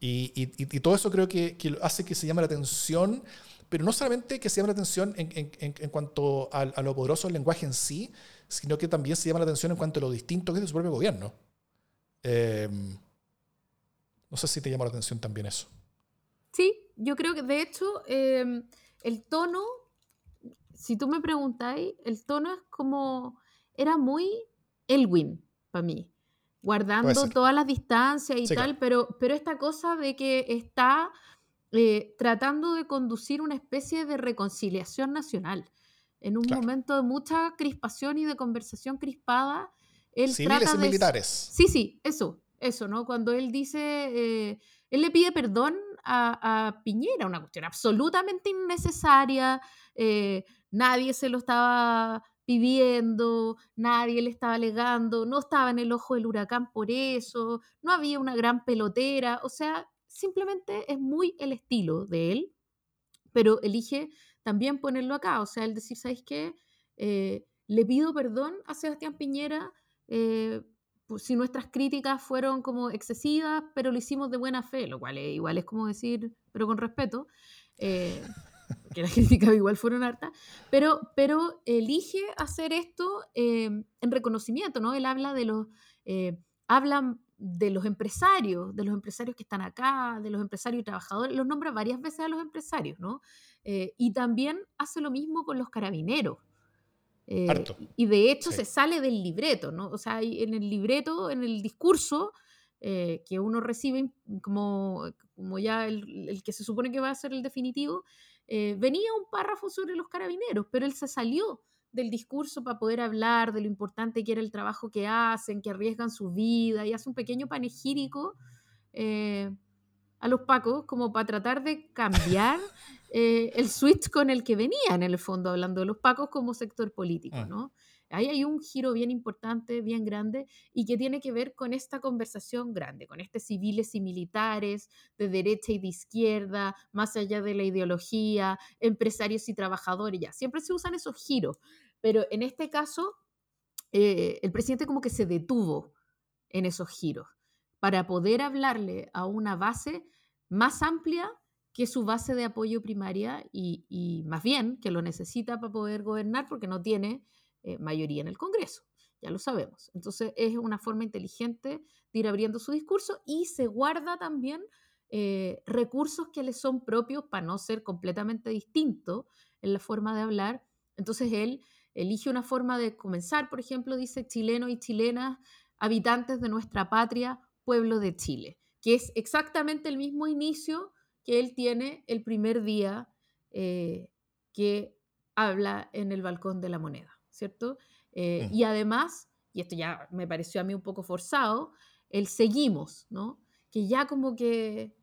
y, y, todo eso creo que, hace que se llame la atención, pero no solamente que se llame la atención en, en, en cuanto a, a, lo poderoso del lenguaje en sí, sino que también se llama la atención en cuanto a lo distinto que es de su propio gobierno. Eh, no sé si te llama la atención también eso. Sí, yo creo que de hecho eh, el tono, si tú me preguntáis, el tono es como, era muy Elwin para mí, guardando todas las distancias y tal, pero, pero esta cosa de que está eh, tratando de conducir una especie de reconciliación nacional. En un momento de mucha crispación y de conversación crispada, él Civiles y militares. Sí, sí, eso, eso, ¿no? Cuando él dice, eh, él le pide perdón a, Piñera, una cuestión absolutamente innecesaria, eh, nadie se lo estaba pidiendo, nadie le estaba alegando, no estaba en el ojo del huracán por eso, no había una gran pelotera, o sea, simplemente es muy el estilo de él, pero elige también ponerlo acá, o sea, el decir, ¿sabes qué? Eh, le pido perdón a Sebastián Piñera eh, si nuestras críticas fueron como excesivas, pero lo hicimos de buena fe, lo cual igual es como decir, pero con respeto. Eh, que las críticas igual fueron hartas, pero, pero elige hacer esto eh, en reconocimiento, ¿no? Él habla de los, eh, de los empresarios, de los empresarios que están acá, de los empresarios y trabajadores, los nombra varias veces a los empresarios, ¿no? Eh, y también hace lo mismo con los carabineros. y de hecho se sale del libreto, ¿no? O sea, en el libreto, en el discurso que uno recibe como, como ya el, el, que se supone que va a ser el definitivo, eh, venía un párrafo sobre los carabineros, pero él se salió del discurso para poder hablar de lo importante que era el trabajo que hacen, que arriesgan su vida y hace un pequeño panegírico eh, a los pacos como para tratar de cambiar eh, el switch con el que venían en el fondo hablando de los pacos como sector político, mm. ¿no? Ahí hay un giro bien importante, bien grande, y que tiene que ver con esta conversación grande, con este civiles y militares, de derecha y de izquierda, más allá de la ideología, empresarios y trabajadores, ya, siempre se usan esos giros, pero en este caso, eh, el presidente como que se detuvo en esos giros para poder hablarle a una base más amplia que su base de apoyo primaria y, más bien que lo necesita para poder gobernar porque no tiene eh, mayoría en el Congreso, ya lo sabemos. Entonces es una forma inteligente de ir abriendo su discurso y se guarda también eh, recursos que le son propios para no ser completamente distinto en la forma de hablar. Entonces él elige una forma de comenzar, por ejemplo, dice chilenos y chilenas, habitantes de nuestra patria, pueblo de Chile, que es exactamente el mismo inicio que él tiene el primer día eh, que habla en el balcón de la moneda, ¿cierto? Eh, y además, y esto ya me pareció a mí un poco forzado, el seguimos, ¿no? Que ya como que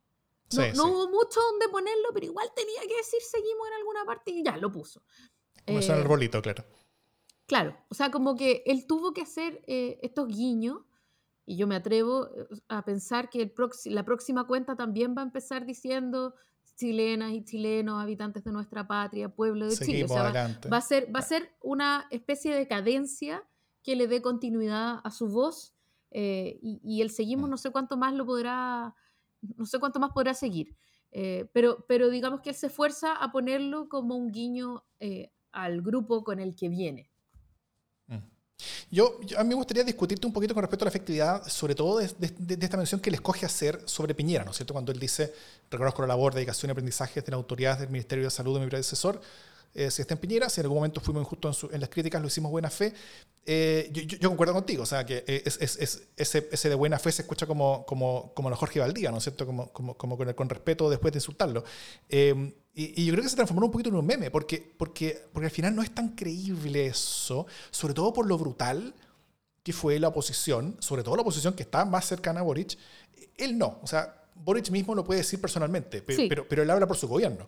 no, hubo mucho donde ponerlo, pero igual tenía que decir seguimos en alguna parte y ya lo puso. Como el arbolito, claro. Claro, o sea, como que él tuvo que hacer eh, estos guiños y yo me atrevo eh, a pensar que el la próxima cuenta también va a empezar diciendo chilenas y chilenos, habitantes de nuestra patria, pueblo de Chile. va, a ser, va a ser una especie de cadencia que le dé continuidad a su voz eh, y, el seguimos mm. no sé cuánto más lo podrá, no sé cuánto más podrá seguir. pero, pero digamos que él se esfuerza a ponerlo como un guiño al grupo con el que viene. Yo, a mí me gustaría discutirte un poquito con respecto a la efectividad, sobre todo de, esta mención que le escoge hacer sobre Piñera, ¿no es cierto? Cuando él dice, reconozco la labor, dedicación y aprendizaje de la autoridad del Ministerio de Salud de mi predecesor, eh, si está en Piñera, si en algún momento fuimos injustos en, las críticas, lo hicimos buena fe. Eh, yo, concuerdo contigo, o sea, que eh, es, ese, ese, de buena fe se escucha como, como, como Jorge Valdía, ¿no es cierto? Como, como, como con, el, con, respeto después de insultarlo. y, y, yo creo que se transformó un poquito en un meme, porque, porque, porque al final no es tan creíble eso, sobre todo por lo brutal que fue la oposición, sobre todo la oposición que está más cercana a Boric. Él no, o sea, Boric mismo lo puede decir personalmente, pero, pero, pero él habla por su gobierno.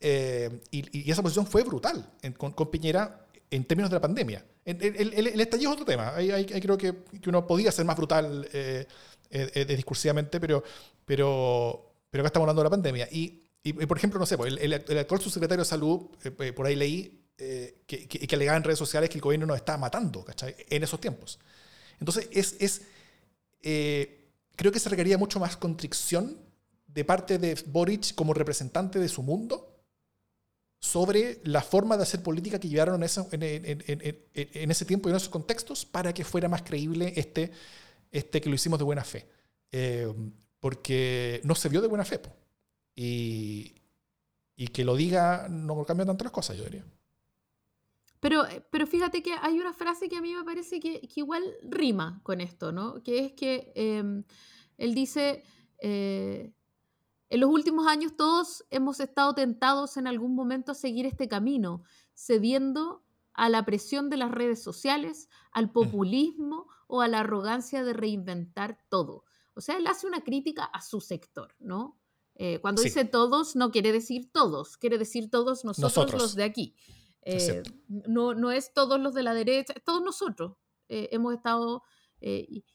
Eh, y, esa posición fue brutal con, Piñera en términos de la pandemia. El, el, estallido es otro tema. Ahí, creo que, que, uno podía ser más brutal eh, eh, discursivamente, pero, pero, pero acá estamos hablando de la pandemia. Y, y por ejemplo, no sé, pues, el, actual subsecretario de Salud, por ahí leí que, que, alegaba en redes sociales que el gobierno nos estaba matando ¿cachai? en esos tiempos. Entonces, es, es creo que se requería mucho más contrición de parte de Boric como representante de su mundo sobre la forma de hacer política que llevaron en ese, en, ese tiempo y en esos contextos para que fuera más creíble este, este que lo hicimos de buena fe. Eh, porque no se vio de buena fe. Y, y que lo diga no cambia tanto las cosas, yo diría. Pero, pero fíjate que hay una frase que a mí me parece que, que igual rima con esto, ¿no? Que es que em, él dice, eh, en los últimos años todos hemos estado tentados en algún momento a seguir este camino, cediendo a la presión de las redes sociales, al populismo o a la arrogancia de reinventar todo. O sea, él hace una crítica a su sector, ¿no? Eh, cuando dice todos, no quiere decir todos, quiere decir todos nosotros, los de aquí. Eh, no, no es todos los de la derecha, todos nosotros eh, hemos estado... Y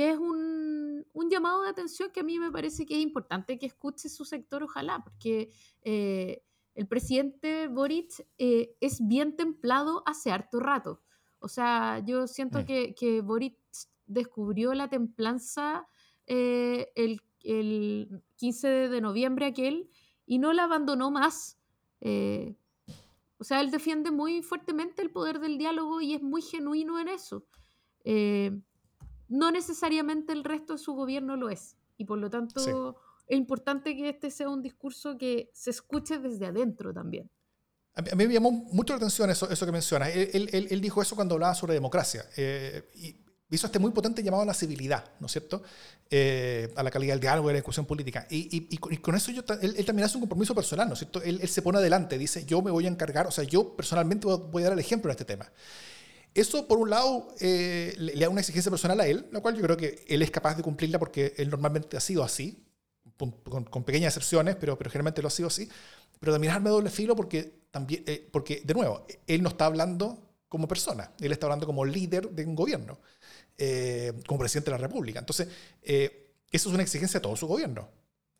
es un, llamado de atención que a mí me parece que es importante que escuche su sector, ojalá, porque eh, el presidente Boric eh, es bien templado hace harto rato. O sea, yo siento mm. que, que, Boric descubrió la templanza eh, el, el, 15 de noviembre aquel y no la abandonó más. o sea, él defiende muy fuertemente el poder del diálogo y es muy genuino en eso no necesariamente el resto de su gobierno lo es. Y por lo tanto es importante que este sea un discurso que se escuche desde adentro también. A mí me llamó mucho la atención eso, eso que mencionas. Él, él, dijo eso cuando hablaba sobre democracia. Eh, y hizo este muy potente llamado a la civilidad, ¿no es cierto? Eh, a la calidad del diálogo y de la discusión política. Y, y, con eso yo, él, también hace un compromiso personal, ¿no es cierto? Él, se pone adelante, dice, yo me voy a encargar, o sea, yo personalmente voy a dar el ejemplo en este tema. Eso, por un lado, eh, le, da una exigencia personal a él, la cual yo creo que él es capaz de cumplirla porque él normalmente ha sido así, con, pequeñas excepciones, pero, generalmente lo ha sido así. Pero también me doble filo porque, también, eh, porque, de nuevo, él no está hablando como persona, él está hablando como líder de un gobierno, eh, como presidente de la República. Entonces, eso es una exigencia de todo su gobierno.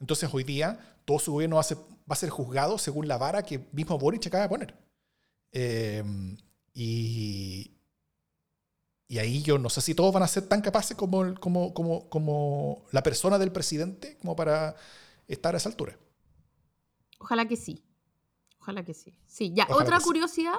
Entonces, hoy día, todo su gobierno va a ser, juzgado según la vara que mismo Boric acaba de poner. Y, y ahí yo no sé si todos van a ser tan capaces como, como, como, como la persona del presidente como para estar a esa altura. Ojalá que sí. Ojalá que sí. Sí, ya. Otra curiosidad.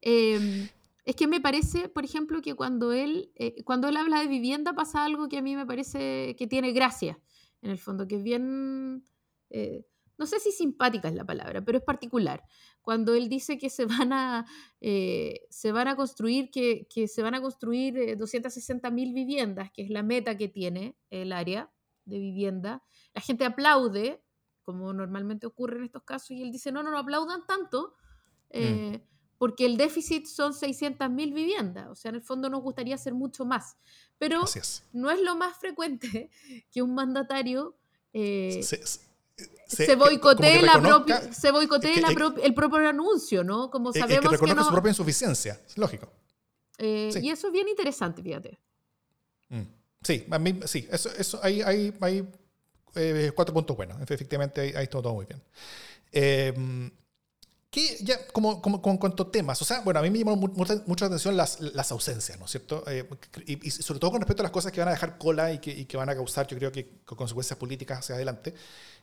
Em, es que me parece, por ejemplo, que cuando él, eh, cuando él habla de vivienda pasa algo que a mí me parece que tiene gracia, en el fondo, que es bien, eh, no sé si simpática es la palabra, pero es particular. Cuando él dice que se van a, eh, se van a construir, que, que se van a construir 260 mil viviendas, que es la meta que tiene el área de vivienda, la gente aplaude, como normalmente ocurre en estos casos, y él dice, no, no, no aplaudan tanto. Mm porque el déficit son 600.000 viviendas, o sea, en el fondo nos gustaría hacer mucho más, pero no es lo más frecuente que un mandatario eh, se, boicotee, la se el propio anuncio, ¿no? Como sabemos que, reconoce su propia insuficiencia, es lógico. Eh, y eso es bien interesante, fíjate. Mm. Sí, a mí, sí, eso, eso hay, hay, hay eh, cuatro puntos buenos, efectivamente ahí, está todo muy bien. Eh, que ya, como, como, con cuanto temas, o sea, bueno, a mí me llamó mucha, mucha atención las, las, ausencias, ¿no es cierto? Eh, y, sobre todo con respecto a las cosas que van a dejar cola y que, y que van a causar, yo creo que con consecuencias políticas hacia adelante.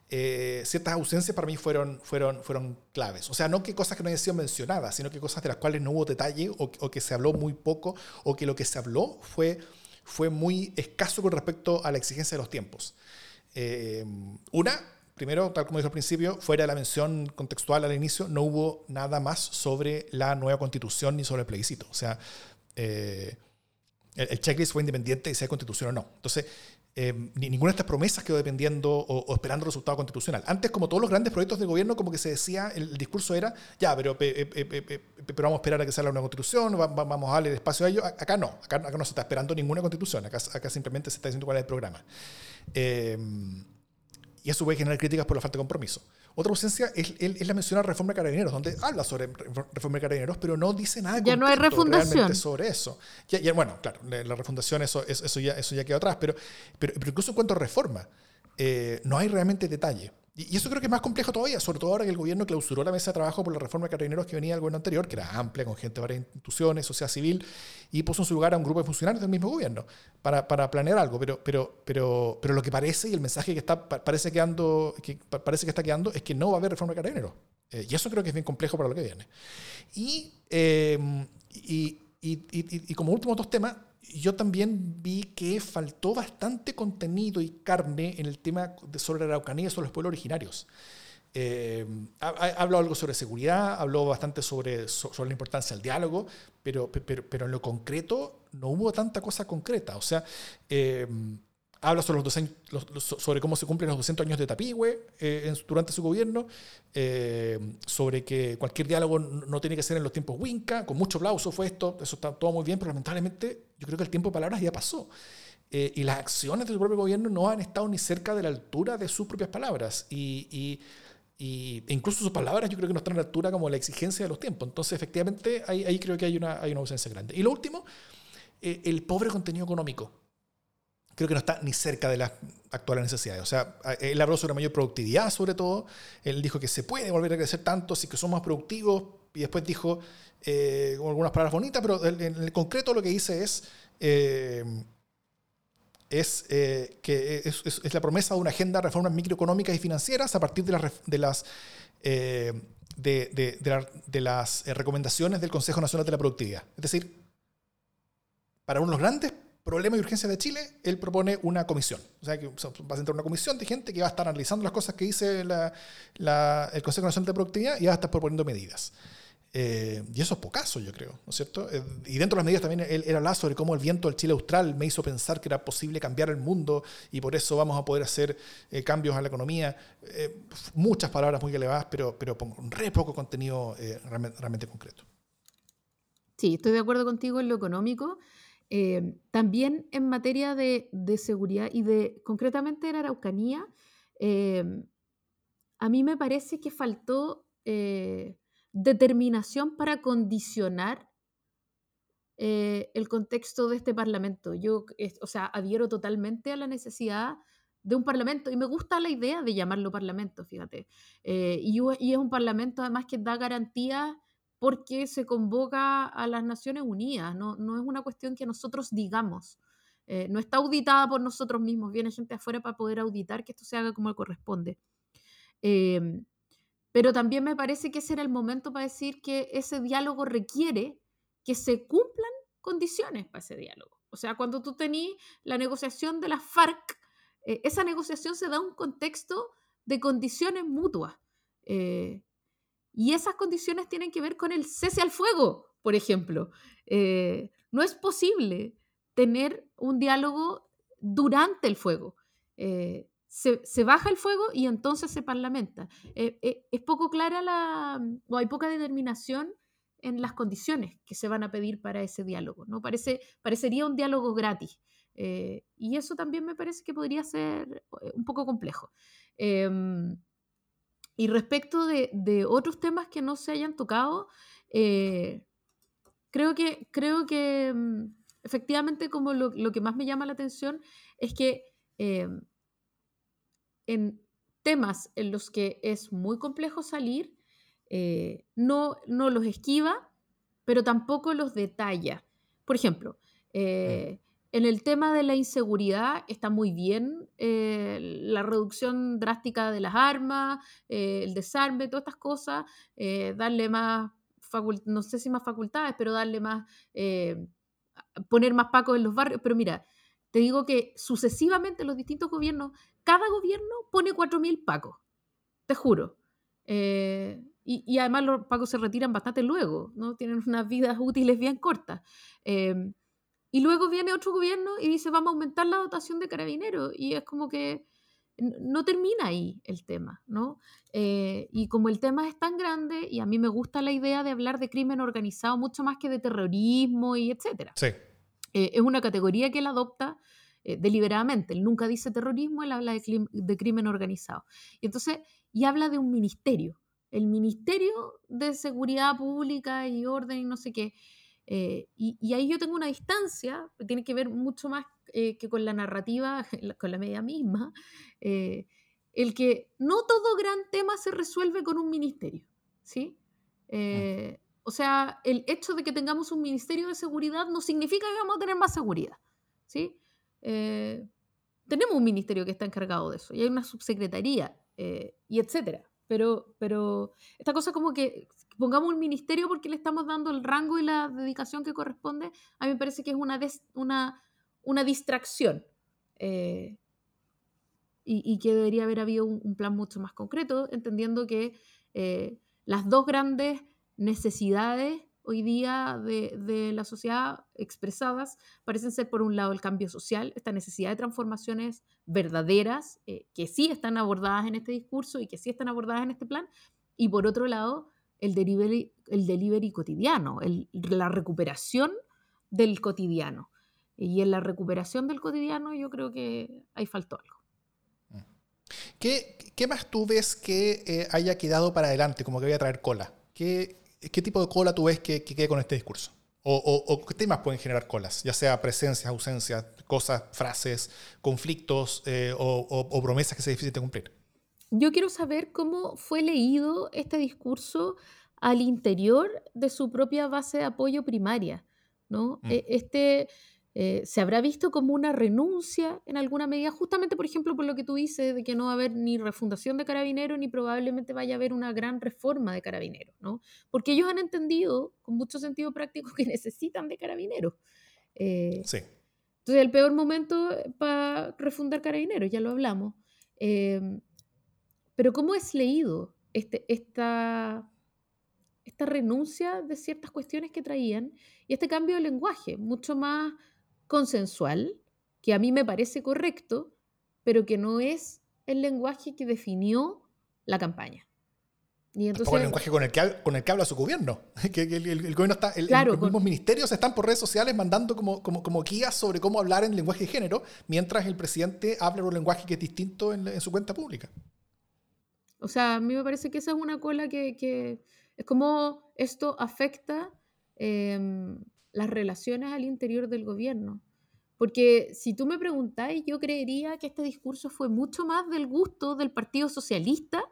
Eh, ciertas ausencias para mí fueron, fueron, fueron claves. O sea, no que cosas que no hayan sido mencionadas, sino que cosas de las cuales no hubo detalle o, o que se habló muy poco o que lo que se habló fue, fue muy escaso con respecto a la exigencia de los tiempos. Eh, una, primero, tal como dije al principio, fuera de la mención contextual al inicio, no hubo nada más sobre la nueva constitución ni sobre el plebiscito. O sea, eh, el, checklist fue independiente de si hay constitución o no. Entonces, eh, ni, ninguna de estas promesas quedó dependiendo o, esperando resultado constitucional. Antes, como todos los grandes proyectos de gobierno, como que se decía, el, discurso era, ya, pero, pero vamos a esperar a que salga una constitución, vamos a darle espacio a ello. Acá no, acá, no se está esperando ninguna constitución, acá, acá simplemente se está diciendo cuál es el programa. Eh, y eso puede generar críticas por la falta de compromiso. Otra ausencia es, es la mención a reforma de carabineros, donde habla sobre reforma de carabineros, pero no dice nada ya no hay refundación. sobre eso. Ya, bueno, claro, la refundación, eso, eso, ya, eso ya quedó atrás, pero, pero, incluso en cuanto a reforma, eh, no hay realmente detalle. Y eso creo que es más complejo todavía, sobre todo ahora que el gobierno clausuró la mesa de trabajo por la reforma de carabineros que venía del gobierno anterior, que era amplia, con gente de varias instituciones, sociedad civil, y puso en su lugar a un grupo de funcionarios del mismo gobierno para, para planear algo. Pero, pero, pero, pero lo que parece y el mensaje que está, parece, quedando, que parece que está quedando es que no va a haber reforma de carabineros. Eh, y eso creo que es bien complejo para lo que viene. Y, eh, y, y, y como último dos temas, yo también vi que faltó bastante contenido y carne en el tema de sobre la Araucanía sobre los pueblos originarios. Eh, habló algo sobre seguridad, habló bastante sobre, sobre la importancia del diálogo, pero, pero, pero, en lo concreto no hubo tanta cosa concreta. O sea, eh, habla sobre, los, sobre cómo se cumplen los 200 años de Tapigüe eh, durante su gobierno, eh, sobre que cualquier diálogo no tiene que ser en los tiempos Winca, con mucho aplauso fue esto, eso está todo muy bien, pero lamentablemente yo creo que el tiempo de palabras ya pasó. Eh, y las acciones de su propio gobierno no han estado ni cerca de la altura de sus propias palabras. Y, y, y incluso sus palabras yo creo que no están a la altura como la exigencia de los tiempos. Entonces, efectivamente, ahí, ahí creo que hay una, hay una ausencia grande. Y lo último, el pobre contenido económico creo que no está ni cerca de las actuales necesidades. O sea, él habló sobre mayor productividad, sobre todo. Él dijo que se puede volver a crecer tanto si que somos más productivos. Y después dijo eh, algunas palabras bonitas, pero en el concreto lo que dice es, eh, es eh, que es, la promesa de una agenda de reformas microeconómicas y financieras a partir de las, de de, de las recomendaciones del Consejo Nacional de la Productividad. Es decir, para uno de los grandes problema y urgencia de Chile, él propone una comisión. O sea, que va a entrar una comisión de gente que va a estar analizando las cosas que dice el Consejo Nacional de Productividad y va a estar proponiendo medidas. Eh, y eso es pocaso, yo creo, ¿no es cierto? Eh, y dentro de las medidas también él, él, hablaba sobre cómo el viento del Chile austral me hizo pensar que era posible cambiar el mundo y por eso vamos a poder hacer eh, cambios a la economía. muchas palabras muy elevadas, pero, pero con re poco contenido realmente concreto. Sí, estoy de acuerdo contigo en lo económico. Em, también en materia de, seguridad y de, concretamente en Araucanía, em, a mí me parece que faltó eh, determinación para condicionar eh, el contexto de este Parlamento. Yo, o sea, adhiero totalmente a la necesidad de un Parlamento y me gusta la idea de llamarlo Parlamento, fíjate. Eh, y, es un Parlamento además que da garantías porque se convoca a las Naciones Unidas, no, es una cuestión que nosotros digamos. Eh, no está auditada por nosotros mismos, viene gente afuera para poder auditar que esto se haga como corresponde. Em, pero también me parece que ese era el momento para decir que ese diálogo requiere que se cumplan condiciones para ese diálogo. O sea, cuando tú tenés la negociación de las FARC, eh, esa negociación se da un contexto de condiciones mutuas. Eh, y esas condiciones tienen que ver con el cese al fuego, por ejemplo. Eh, no es posible tener un diálogo durante el fuego se, baja el fuego y entonces se parlamenta. Eh, eh, es poco clara la, o hay poca determinación en las condiciones que se van a pedir para ese diálogo. ¿no? Parece, parecería un diálogo gratis. Eh, y eso también me parece que podría ser un poco complejo. Em, y respecto de, otros temas que no se hayan tocado, creo que, creo que mm, efectivamente como lo, lo, que más me llama la atención es que em, en temas en los que es muy complejo salir, eh, no, no los esquiva, pero tampoco los detalla. Por ejemplo, eh, en el tema de la inseguridad está muy bien eh, la reducción drástica de las armas, el desarme, todas estas cosas, darle más, no sé si más facultades, pero darle más, poner más pacos en los barrios. Pero mira, te digo que sucesivamente los distintos gobiernos, cada gobierno pone 4.000 pacos, te juro. Eh, y, además los pacos se retiran bastante luego, ¿no? Tienen unas vidas útiles bien cortas. Y luego viene otro gobierno y dice, vamos a aumentar la dotación de carabineros. Y es como que no termina ahí el tema, ¿no? Eh, y como el tema es tan grande, y a mí me gusta la idea de hablar de crimen organizado mucho más que de terrorismo y etcétera. Sí. Eh, es una categoría que él adopta eh, deliberadamente. Él nunca dice terrorismo, él habla de, crimen organizado. Y entonces, y habla de un ministerio, el Ministerio de Seguridad Pública y Orden y no sé qué. Eh, y, ahí yo tengo una distancia, que tiene que ver mucho más que con la narrativa, con la media misma, el que no todo gran tema se resuelve con un ministerio, ¿sí? O sea, el hecho de que tengamos un Ministerio de Seguridad no significa que vamos a tener más seguridad. ¿sí? Eh, tenemos un ministerio que está encargado de eso y hay una subsecretaría eh, y etcétera. Pero, pero esta cosa como que pongamos un ministerio porque le estamos dando el rango y la dedicación que corresponde, a mí me parece que es una, una, distracción. Eh, y, que debería haber habido un, plan mucho más concreto, entendiendo que las dos grandes necesidades hoy día de, la sociedad expresadas parecen ser, por un lado, el cambio social, esta necesidad de transformaciones verdaderas eh, que sí están abordadas en este discurso y que sí están abordadas en este plan, y por otro lado, el delivery, el delivery cotidiano, la recuperación del cotidiano. Y en la recuperación del cotidiano yo creo que ahí faltó algo. ¿Qué, qué más tú ves que eh, haya quedado para adelante, como que voy a traer cola? ¿Qué, ¿qué tipo de cola tú ves que, quede con este discurso? O, qué temas pueden generar colas? Ya sea presencias, ausencias, cosas, frases, conflictos eh, o, promesas que sea difícil de cumplir. Yo quiero saber cómo fue leído este discurso al interior de su propia base de apoyo primaria. ¿no? Mm. E, este, eh, se habrá visto como una renuncia en alguna medida, justamente por ejemplo por lo que tú dices de que no va a haber ni refundación de carabineros ni probablemente vaya a haber una gran reforma de carabineros, ¿no? Porque ellos han entendido con mucho sentido práctico que necesitan de carabineros. Eh, sí. Entonces el peor momento para refundar carabineros, ya lo hablamos. Em, pero ¿cómo es leído este, esta, esta renuncia de ciertas cuestiones que traían y este cambio de lenguaje, mucho más consensual, que a mí me parece correcto, pero que no es el lenguaje que definió la campaña. Y entonces, el lenguaje con el, que, con el que habla su gobierno. Que el, gobierno está, los mismos ministerios están por redes sociales mandando como, como, como, guías sobre cómo hablar en lenguaje de género, mientras el presidente habla un lenguaje que es distinto en, su cuenta pública. O sea, a mí me parece que esa es una cola que, que es como esto afecta em, las relaciones al interior del gobierno. Porque si tú me preguntáis, yo creería que este discurso fue mucho más del gusto del Partido Socialista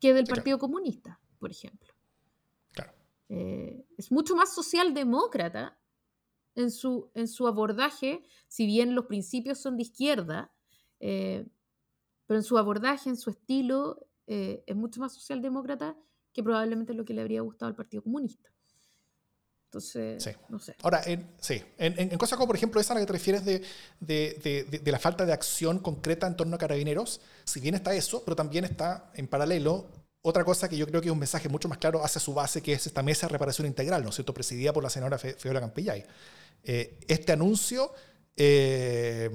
que del Partido Comunista, por ejemplo. Claro. Eh, es mucho más socialdemócrata en su, en su abordaje, si bien los principios son de izquierda, eh, pero en su abordaje, en su estilo, eh, es mucho más socialdemócrata que probablemente lo que le habría gustado al Partido Comunista. Entonces, no sé. Ahora, en, sí, en, cosas como por ejemplo esa a la que te refieres de, de, de, la falta de acción concreta en torno a carabineros, si bien está eso, pero también está en paralelo otra cosa que yo creo que es un mensaje mucho más claro hacia su base, que es esta mesa de reparación integral, ¿no es cierto?, presidida por la señora Fiora Campillay. Eh, este anuncio... Eh,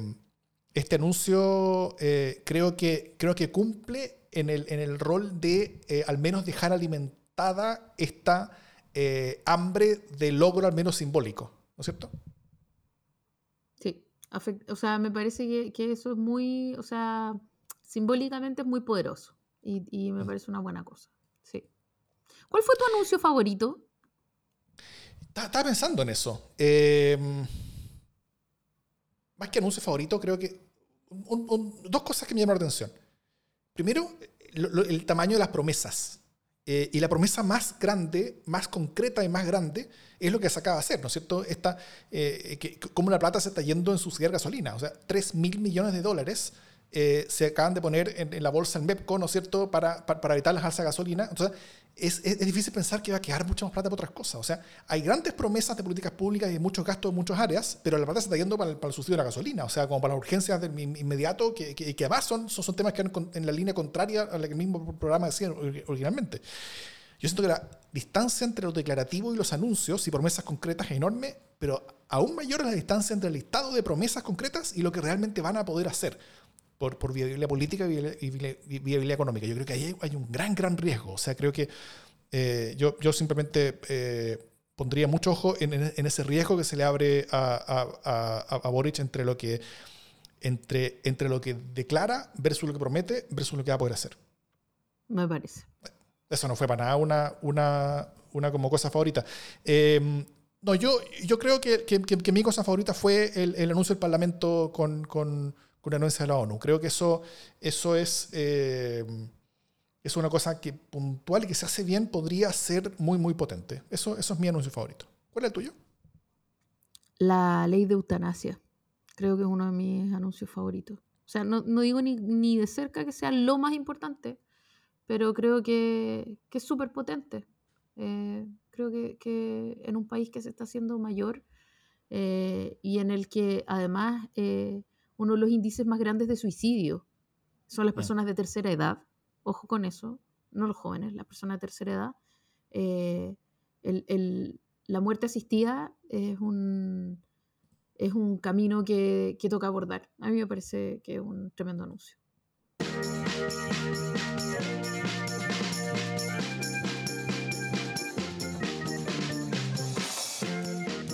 este anuncio eh, creo, que, creo que cumple en el, en el rol de eh, al menos dejar alimentada esta eh, hambre de logro al menos simbólico, ¿no es cierto? Sí, o sea, me parece que, eso es muy, o sea, simbólicamente es muy poderoso y, me mm. parece una buena cosa, sí. ¿Cuál fue tu anuncio favorito? Estaba pensando en eso. más que anuncio favorito, creo que dos cosas que me llaman la atención. Primero, el tamaño de las promesas. Eh, y la promesa más grande, más concreta y más grande, es lo que se acaba de hacer, ¿no es cierto? Esta, eh, que, cómo la plata se está yendo en subsidiar gasolina. O sea, 3 mil millones de dólares eh, se acaban de poner en, la bolsa en MEPCO, ¿no es cierto?, para, para, evitar las alzas de gasolina. Entonces, es, es, difícil pensar que va a quedar mucha más plata para otras cosas. O sea, hay grandes promesas de políticas públicas y muchos gastos en muchas áreas, pero la plata se está yendo para el, para el subsidio de la gasolina, o sea, como para las urgencias del inmediato, que, que, que además son, son, temas que van en la línea contraria a la que el mismo programa decía originalmente. Yo siento que la distancia entre lo declarativo y los anuncios y promesas concretas es enorme, pero aún mayor es la distancia entre el listado de promesas concretas y lo que realmente van a poder hacer por, por viabilidad política y viabilidad, económica. Yo creo que ahí hay, un gran, gran riesgo. O sea, creo que eh, yo, yo simplemente eh, pondría mucho ojo en, en, ese riesgo que se le abre a, a, a, Boric entre lo que entre, entre lo que declara versus lo que promete versus lo que va a poder hacer. Me parece. Eso no fue para nada una, una, una como cosa favorita. Em, no, yo, yo creo que, que, que, mi cosa favorita fue el, el anuncio del Parlamento con, con una anuencia de la ONU. Creo que eso, eso es, eh, es una cosa que puntual y que se hace bien podría ser muy, muy potente. Eso, eso es mi anuncio favorito. ¿Cuál es el tuyo? La ley de eutanasia. Creo que es uno de mis anuncios favoritos. O sea, no, no digo ni, ni, de cerca que sea lo más importante, pero creo que, que es súper potente. Eh, creo que, que, en un país que se está haciendo mayor eh, y en el que además uno de los índices más grandes de suicidio son las personas de tercera edad. Ojo con eso, no los jóvenes, las personas de tercera edad. Eh, la muerte asistida es un, es un camino que, que toca abordar. A mí me parece que es un tremendo anuncio.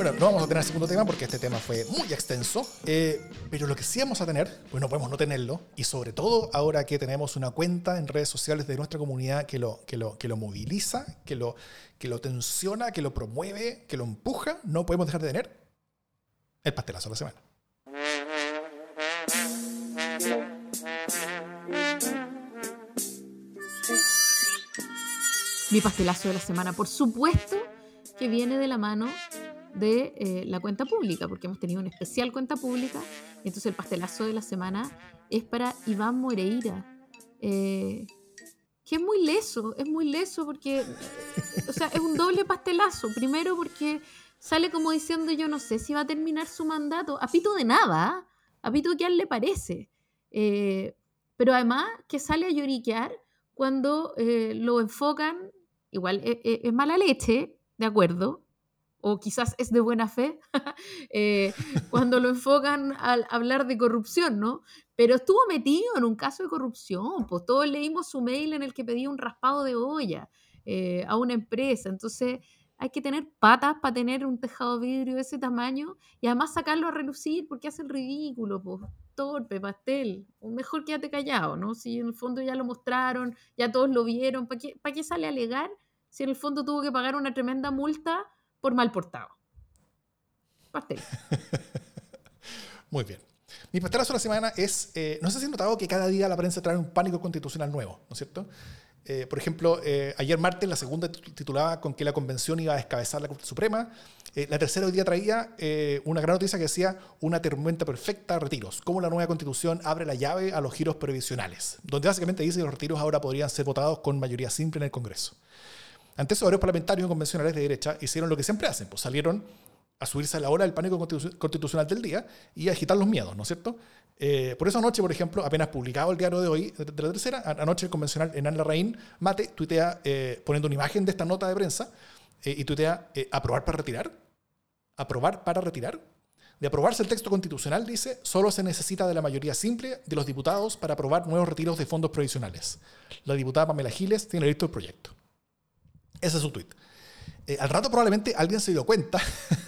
Bueno, no vamos a tener segundo tema porque este tema fue muy extenso, eh, pero lo que sí vamos a tener, pues no podemos no tenerlo, y sobre todo ahora que tenemos una cuenta en redes sociales de nuestra comunidad que lo, que lo, que lo moviliza, que lo, que lo tensiona, que lo promueve, que lo empuja, no podemos dejar de tener el pastelazo de la semana. Mi pastelazo de la semana, por supuesto que viene de la mano de eh, la cuenta pública, porque hemos tenido una especial cuenta pública. Entonces el pastelazo de la semana es para Iván Moreira, eh, que es muy leso, es muy leso porque, o sea, es un doble pastelazo. Primero porque sale como diciendo yo no sé si va a terminar su mandato, a pito de nada, a pito que a él le parece. Eh, pero además que sale a lloriquear cuando lo enfocan, igual es mala leche, de acuerdo, o quizás es de buena fe, eh, cuando lo enfocan al hablar de corrupción, ¿no? Pero estuvo metido en un caso de corrupción, pues todos leímos su mail en el que pedía un raspado de olla eh, a una empresa, entonces hay que tener patas para tener un tejado de vidrio de ese tamaño y además sacarlo a relucir porque hace el ridículo, pues torpe, pastel, mejor quédate callado, ¿no? Si en el fondo ya lo mostraron, ya todos lo vieron, ¿para qué, ¿para qué sale a alegar si en el fondo tuvo que pagar una tremenda multa por mal portado. Pastel. Muy bien. Mi pastelazo de la semana es, eh, no sé si han notado que cada día la prensa trae un pánico constitucional nuevo, ¿no es cierto? Eh, por ejemplo, eh, ayer martes la segunda titulaba con que la convención iba a descabezar la Corte Suprema. la tercera hoy día traía una gran noticia que decía una tormenta perfecta, retiros. Cómo la nueva constitución abre la llave a los giros previsionales. Donde básicamente dice que los retiros ahora podrían ser votados con mayoría simple en el Congreso. Ante eso, varios parlamentarios convencionales de derecha hicieron lo que siempre hacen, pues salieron a subirse a la hora del pánico constitucional del día y a agitar los miedos, ¿no es cierto? Eh, por eso anoche, por ejemplo, apenas publicado el diario de hoy, de, la tercera, anoche el convencional Enan Larraín Mate tuitea eh, poniendo una imagen de esta nota de prensa eh, y tuitea aprobar para retirar. Aprobar para retirar. De aprobarse el texto constitucional, dice, solo se necesita de la mayoría simple de los diputados para aprobar nuevos retiros de fondos provisionales. La diputada Pamela Giles tiene listo el proyecto. Ese es su tuit. Eh, al rato probablemente alguien se dio cuenta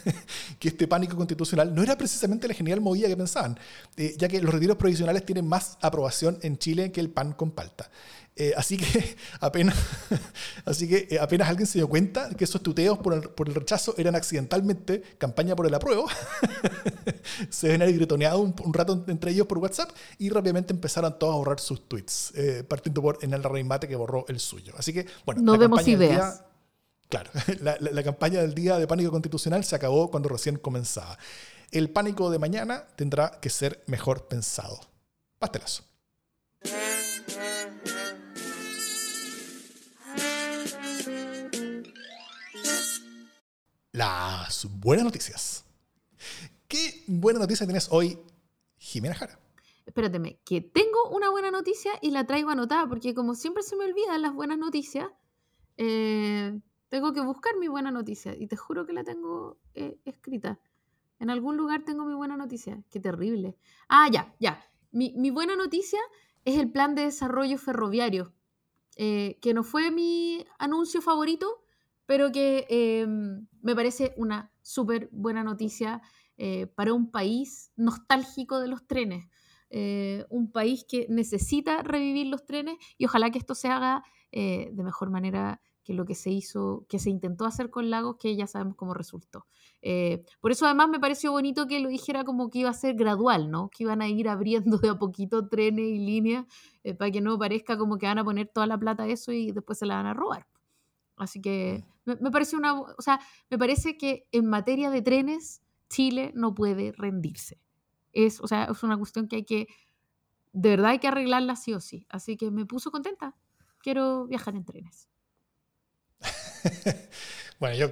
que este pánico constitucional no era precisamente la genial movida que pensaban, eh, ya que los retiros provisionales tienen más aprobación en Chile que el pan con palta. Eh, así que apenas, así que apenas alguien se dio cuenta que esos tuteos por el, rechazo eran accidentalmente campaña por el apruebo, se ven gritoneado un, rato entre ellos por WhatsApp y rápidamente empezaron todos a borrar sus tweets, partiendo por en el Mate que borró el suyo. Así que, bueno, no vemos ideas. Claro, la, campaña del día de pánico constitucional se acabó cuando recién comenzaba. El pánico de mañana tendrá que ser mejor pensado. Pastelazo. Las buenas noticias. ¿Qué buena noticia tienes hoy, Jimena Jara? Espérateme, que tengo una buena noticia y la traigo anotada, porque como siempre se me olvidan las buenas noticias, eh, tengo que buscar mi buena noticia y te juro que la tengo eh, escrita. En algún lugar tengo mi buena noticia. Qué terrible. Ah, ya, ya. Mi, buena noticia es el plan de desarrollo ferroviario, eh, que no fue mi anuncio favorito, pero que em, me parece una súper buena noticia eh, para un país nostálgico de los trenes. un país que necesita revivir los trenes y ojalá que esto se haga de mejor manera que lo que se hizo, que se intentó hacer con Lagos, que ya sabemos cómo resultó. Eh, por eso además me pareció bonito que lo dijera como que iba a ser gradual, ¿no? Que iban a ir abriendo de a poquito trenes y líneas eh, para que no parezca como que van a poner toda la plata a eso y después se la van a robar. Así que. Me, parece una, o sea, me parece que en materia de trenes Chile no puede rendirse. Es, o sea, es una cuestión que hay que, de verdad hay que arreglarla sí o sí. Así que me puso contenta. Quiero viajar en trenes. bueno, yo,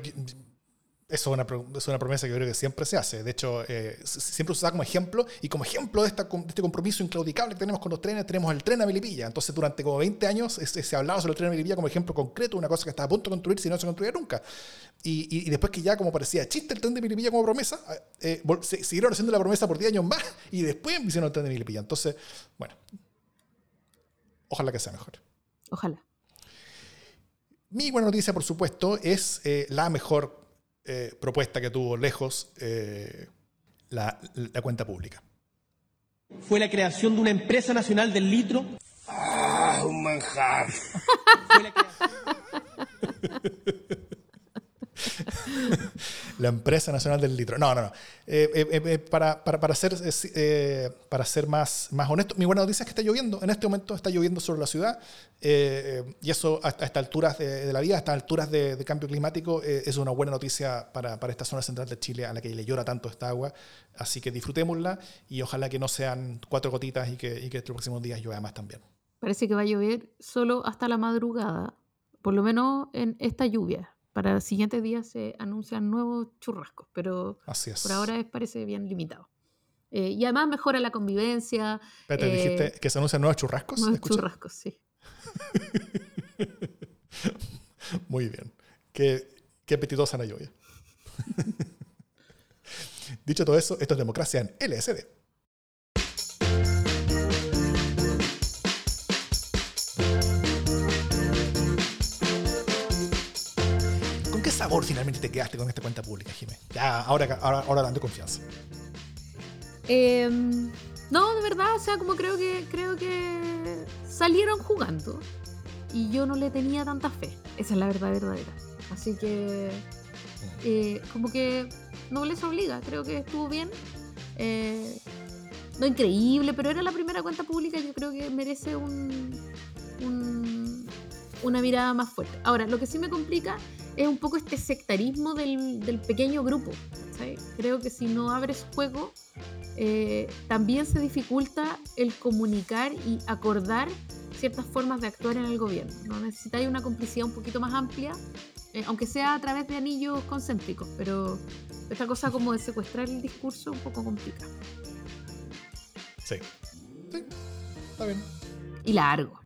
eso es, una, es una, promesa que yo creo que siempre se hace. De hecho, eh, siempre se usa como ejemplo. Y como ejemplo de, esta, este compromiso inclaudicable que tenemos con los trenes, tenemos el tren a Melipilla. Entonces, durante como 20 años se, ha hablado sobre el tren a Melipilla como ejemplo concreto, una cosa que está a punto de construir si no se construye nunca. Y, y, después que ya como parecía chiste el tren de Melipilla como promesa, eh, siguieron haciendo la promesa por 10 años más y después hicieron el tren de Melipilla. Entonces, bueno, ojalá que sea mejor. Ojalá. Mi buena noticia, por supuesto, es eh, la mejor eh, propuesta que tuvo lejos eh, la, cuenta pública. Fue la creación de una empresa nacional del litro. ¡Ah, un manjar! la empresa nacional del litro. No, no, no. Eh, eh, eh, para, para, para, ser, para ser más, más honesto, mi buena noticia es que está lloviendo. En este momento está lloviendo sobre la ciudad. y eso a, estas alturas de, la vida, a estas alturas de, cambio climático, es una buena noticia para, para, esta zona central de Chile a la que le llora tanto esta agua. Así que disfrutémosla y ojalá que no sean cuatro gotitas y que, y que estos próximos días llueva más también. Parece que va a llover solo hasta la madrugada, por lo menos en esta lluvia para los siguientes días se anuncian nuevos churrascos, pero por ahora parece bien limitado. Eh, y además mejora la convivencia. Pero eh, dijiste que se anuncian nuevos churrascos. Nuevos churrascos, sí. Muy bien. Qué, qué apetitosa la lluvia. Dicho todo eso, esto es democracia en LSD. Sabor finalmente te quedaste con esta cuenta pública, Jiménez? Ya, ahora, ahora, ahora dando confianza. Em, no, de verdad, o sea, como creo que, creo que salieron jugando y yo no le tenía tanta fe. Esa es la verdad verdadera. Así que eh, como que no les obliga, creo que estuvo bien. Eh, no increíble, pero era la primera cuenta pública, yo creo que merece un, un- una mirada más fuerte. Ahora, lo que sí me complica es un poco este sectarismo del, del pequeño grupo. Creo que si no abres juego, eh, también se dificulta el comunicar y acordar ciertas formas de actuar en el gobierno. ¿no? Necesitáis una complicidad un poquito más amplia, eh, aunque sea a través de anillos concéntricos, pero esta cosa como de secuestrar el discurso un poco complica. Sí. Sí, está bien. Y largo.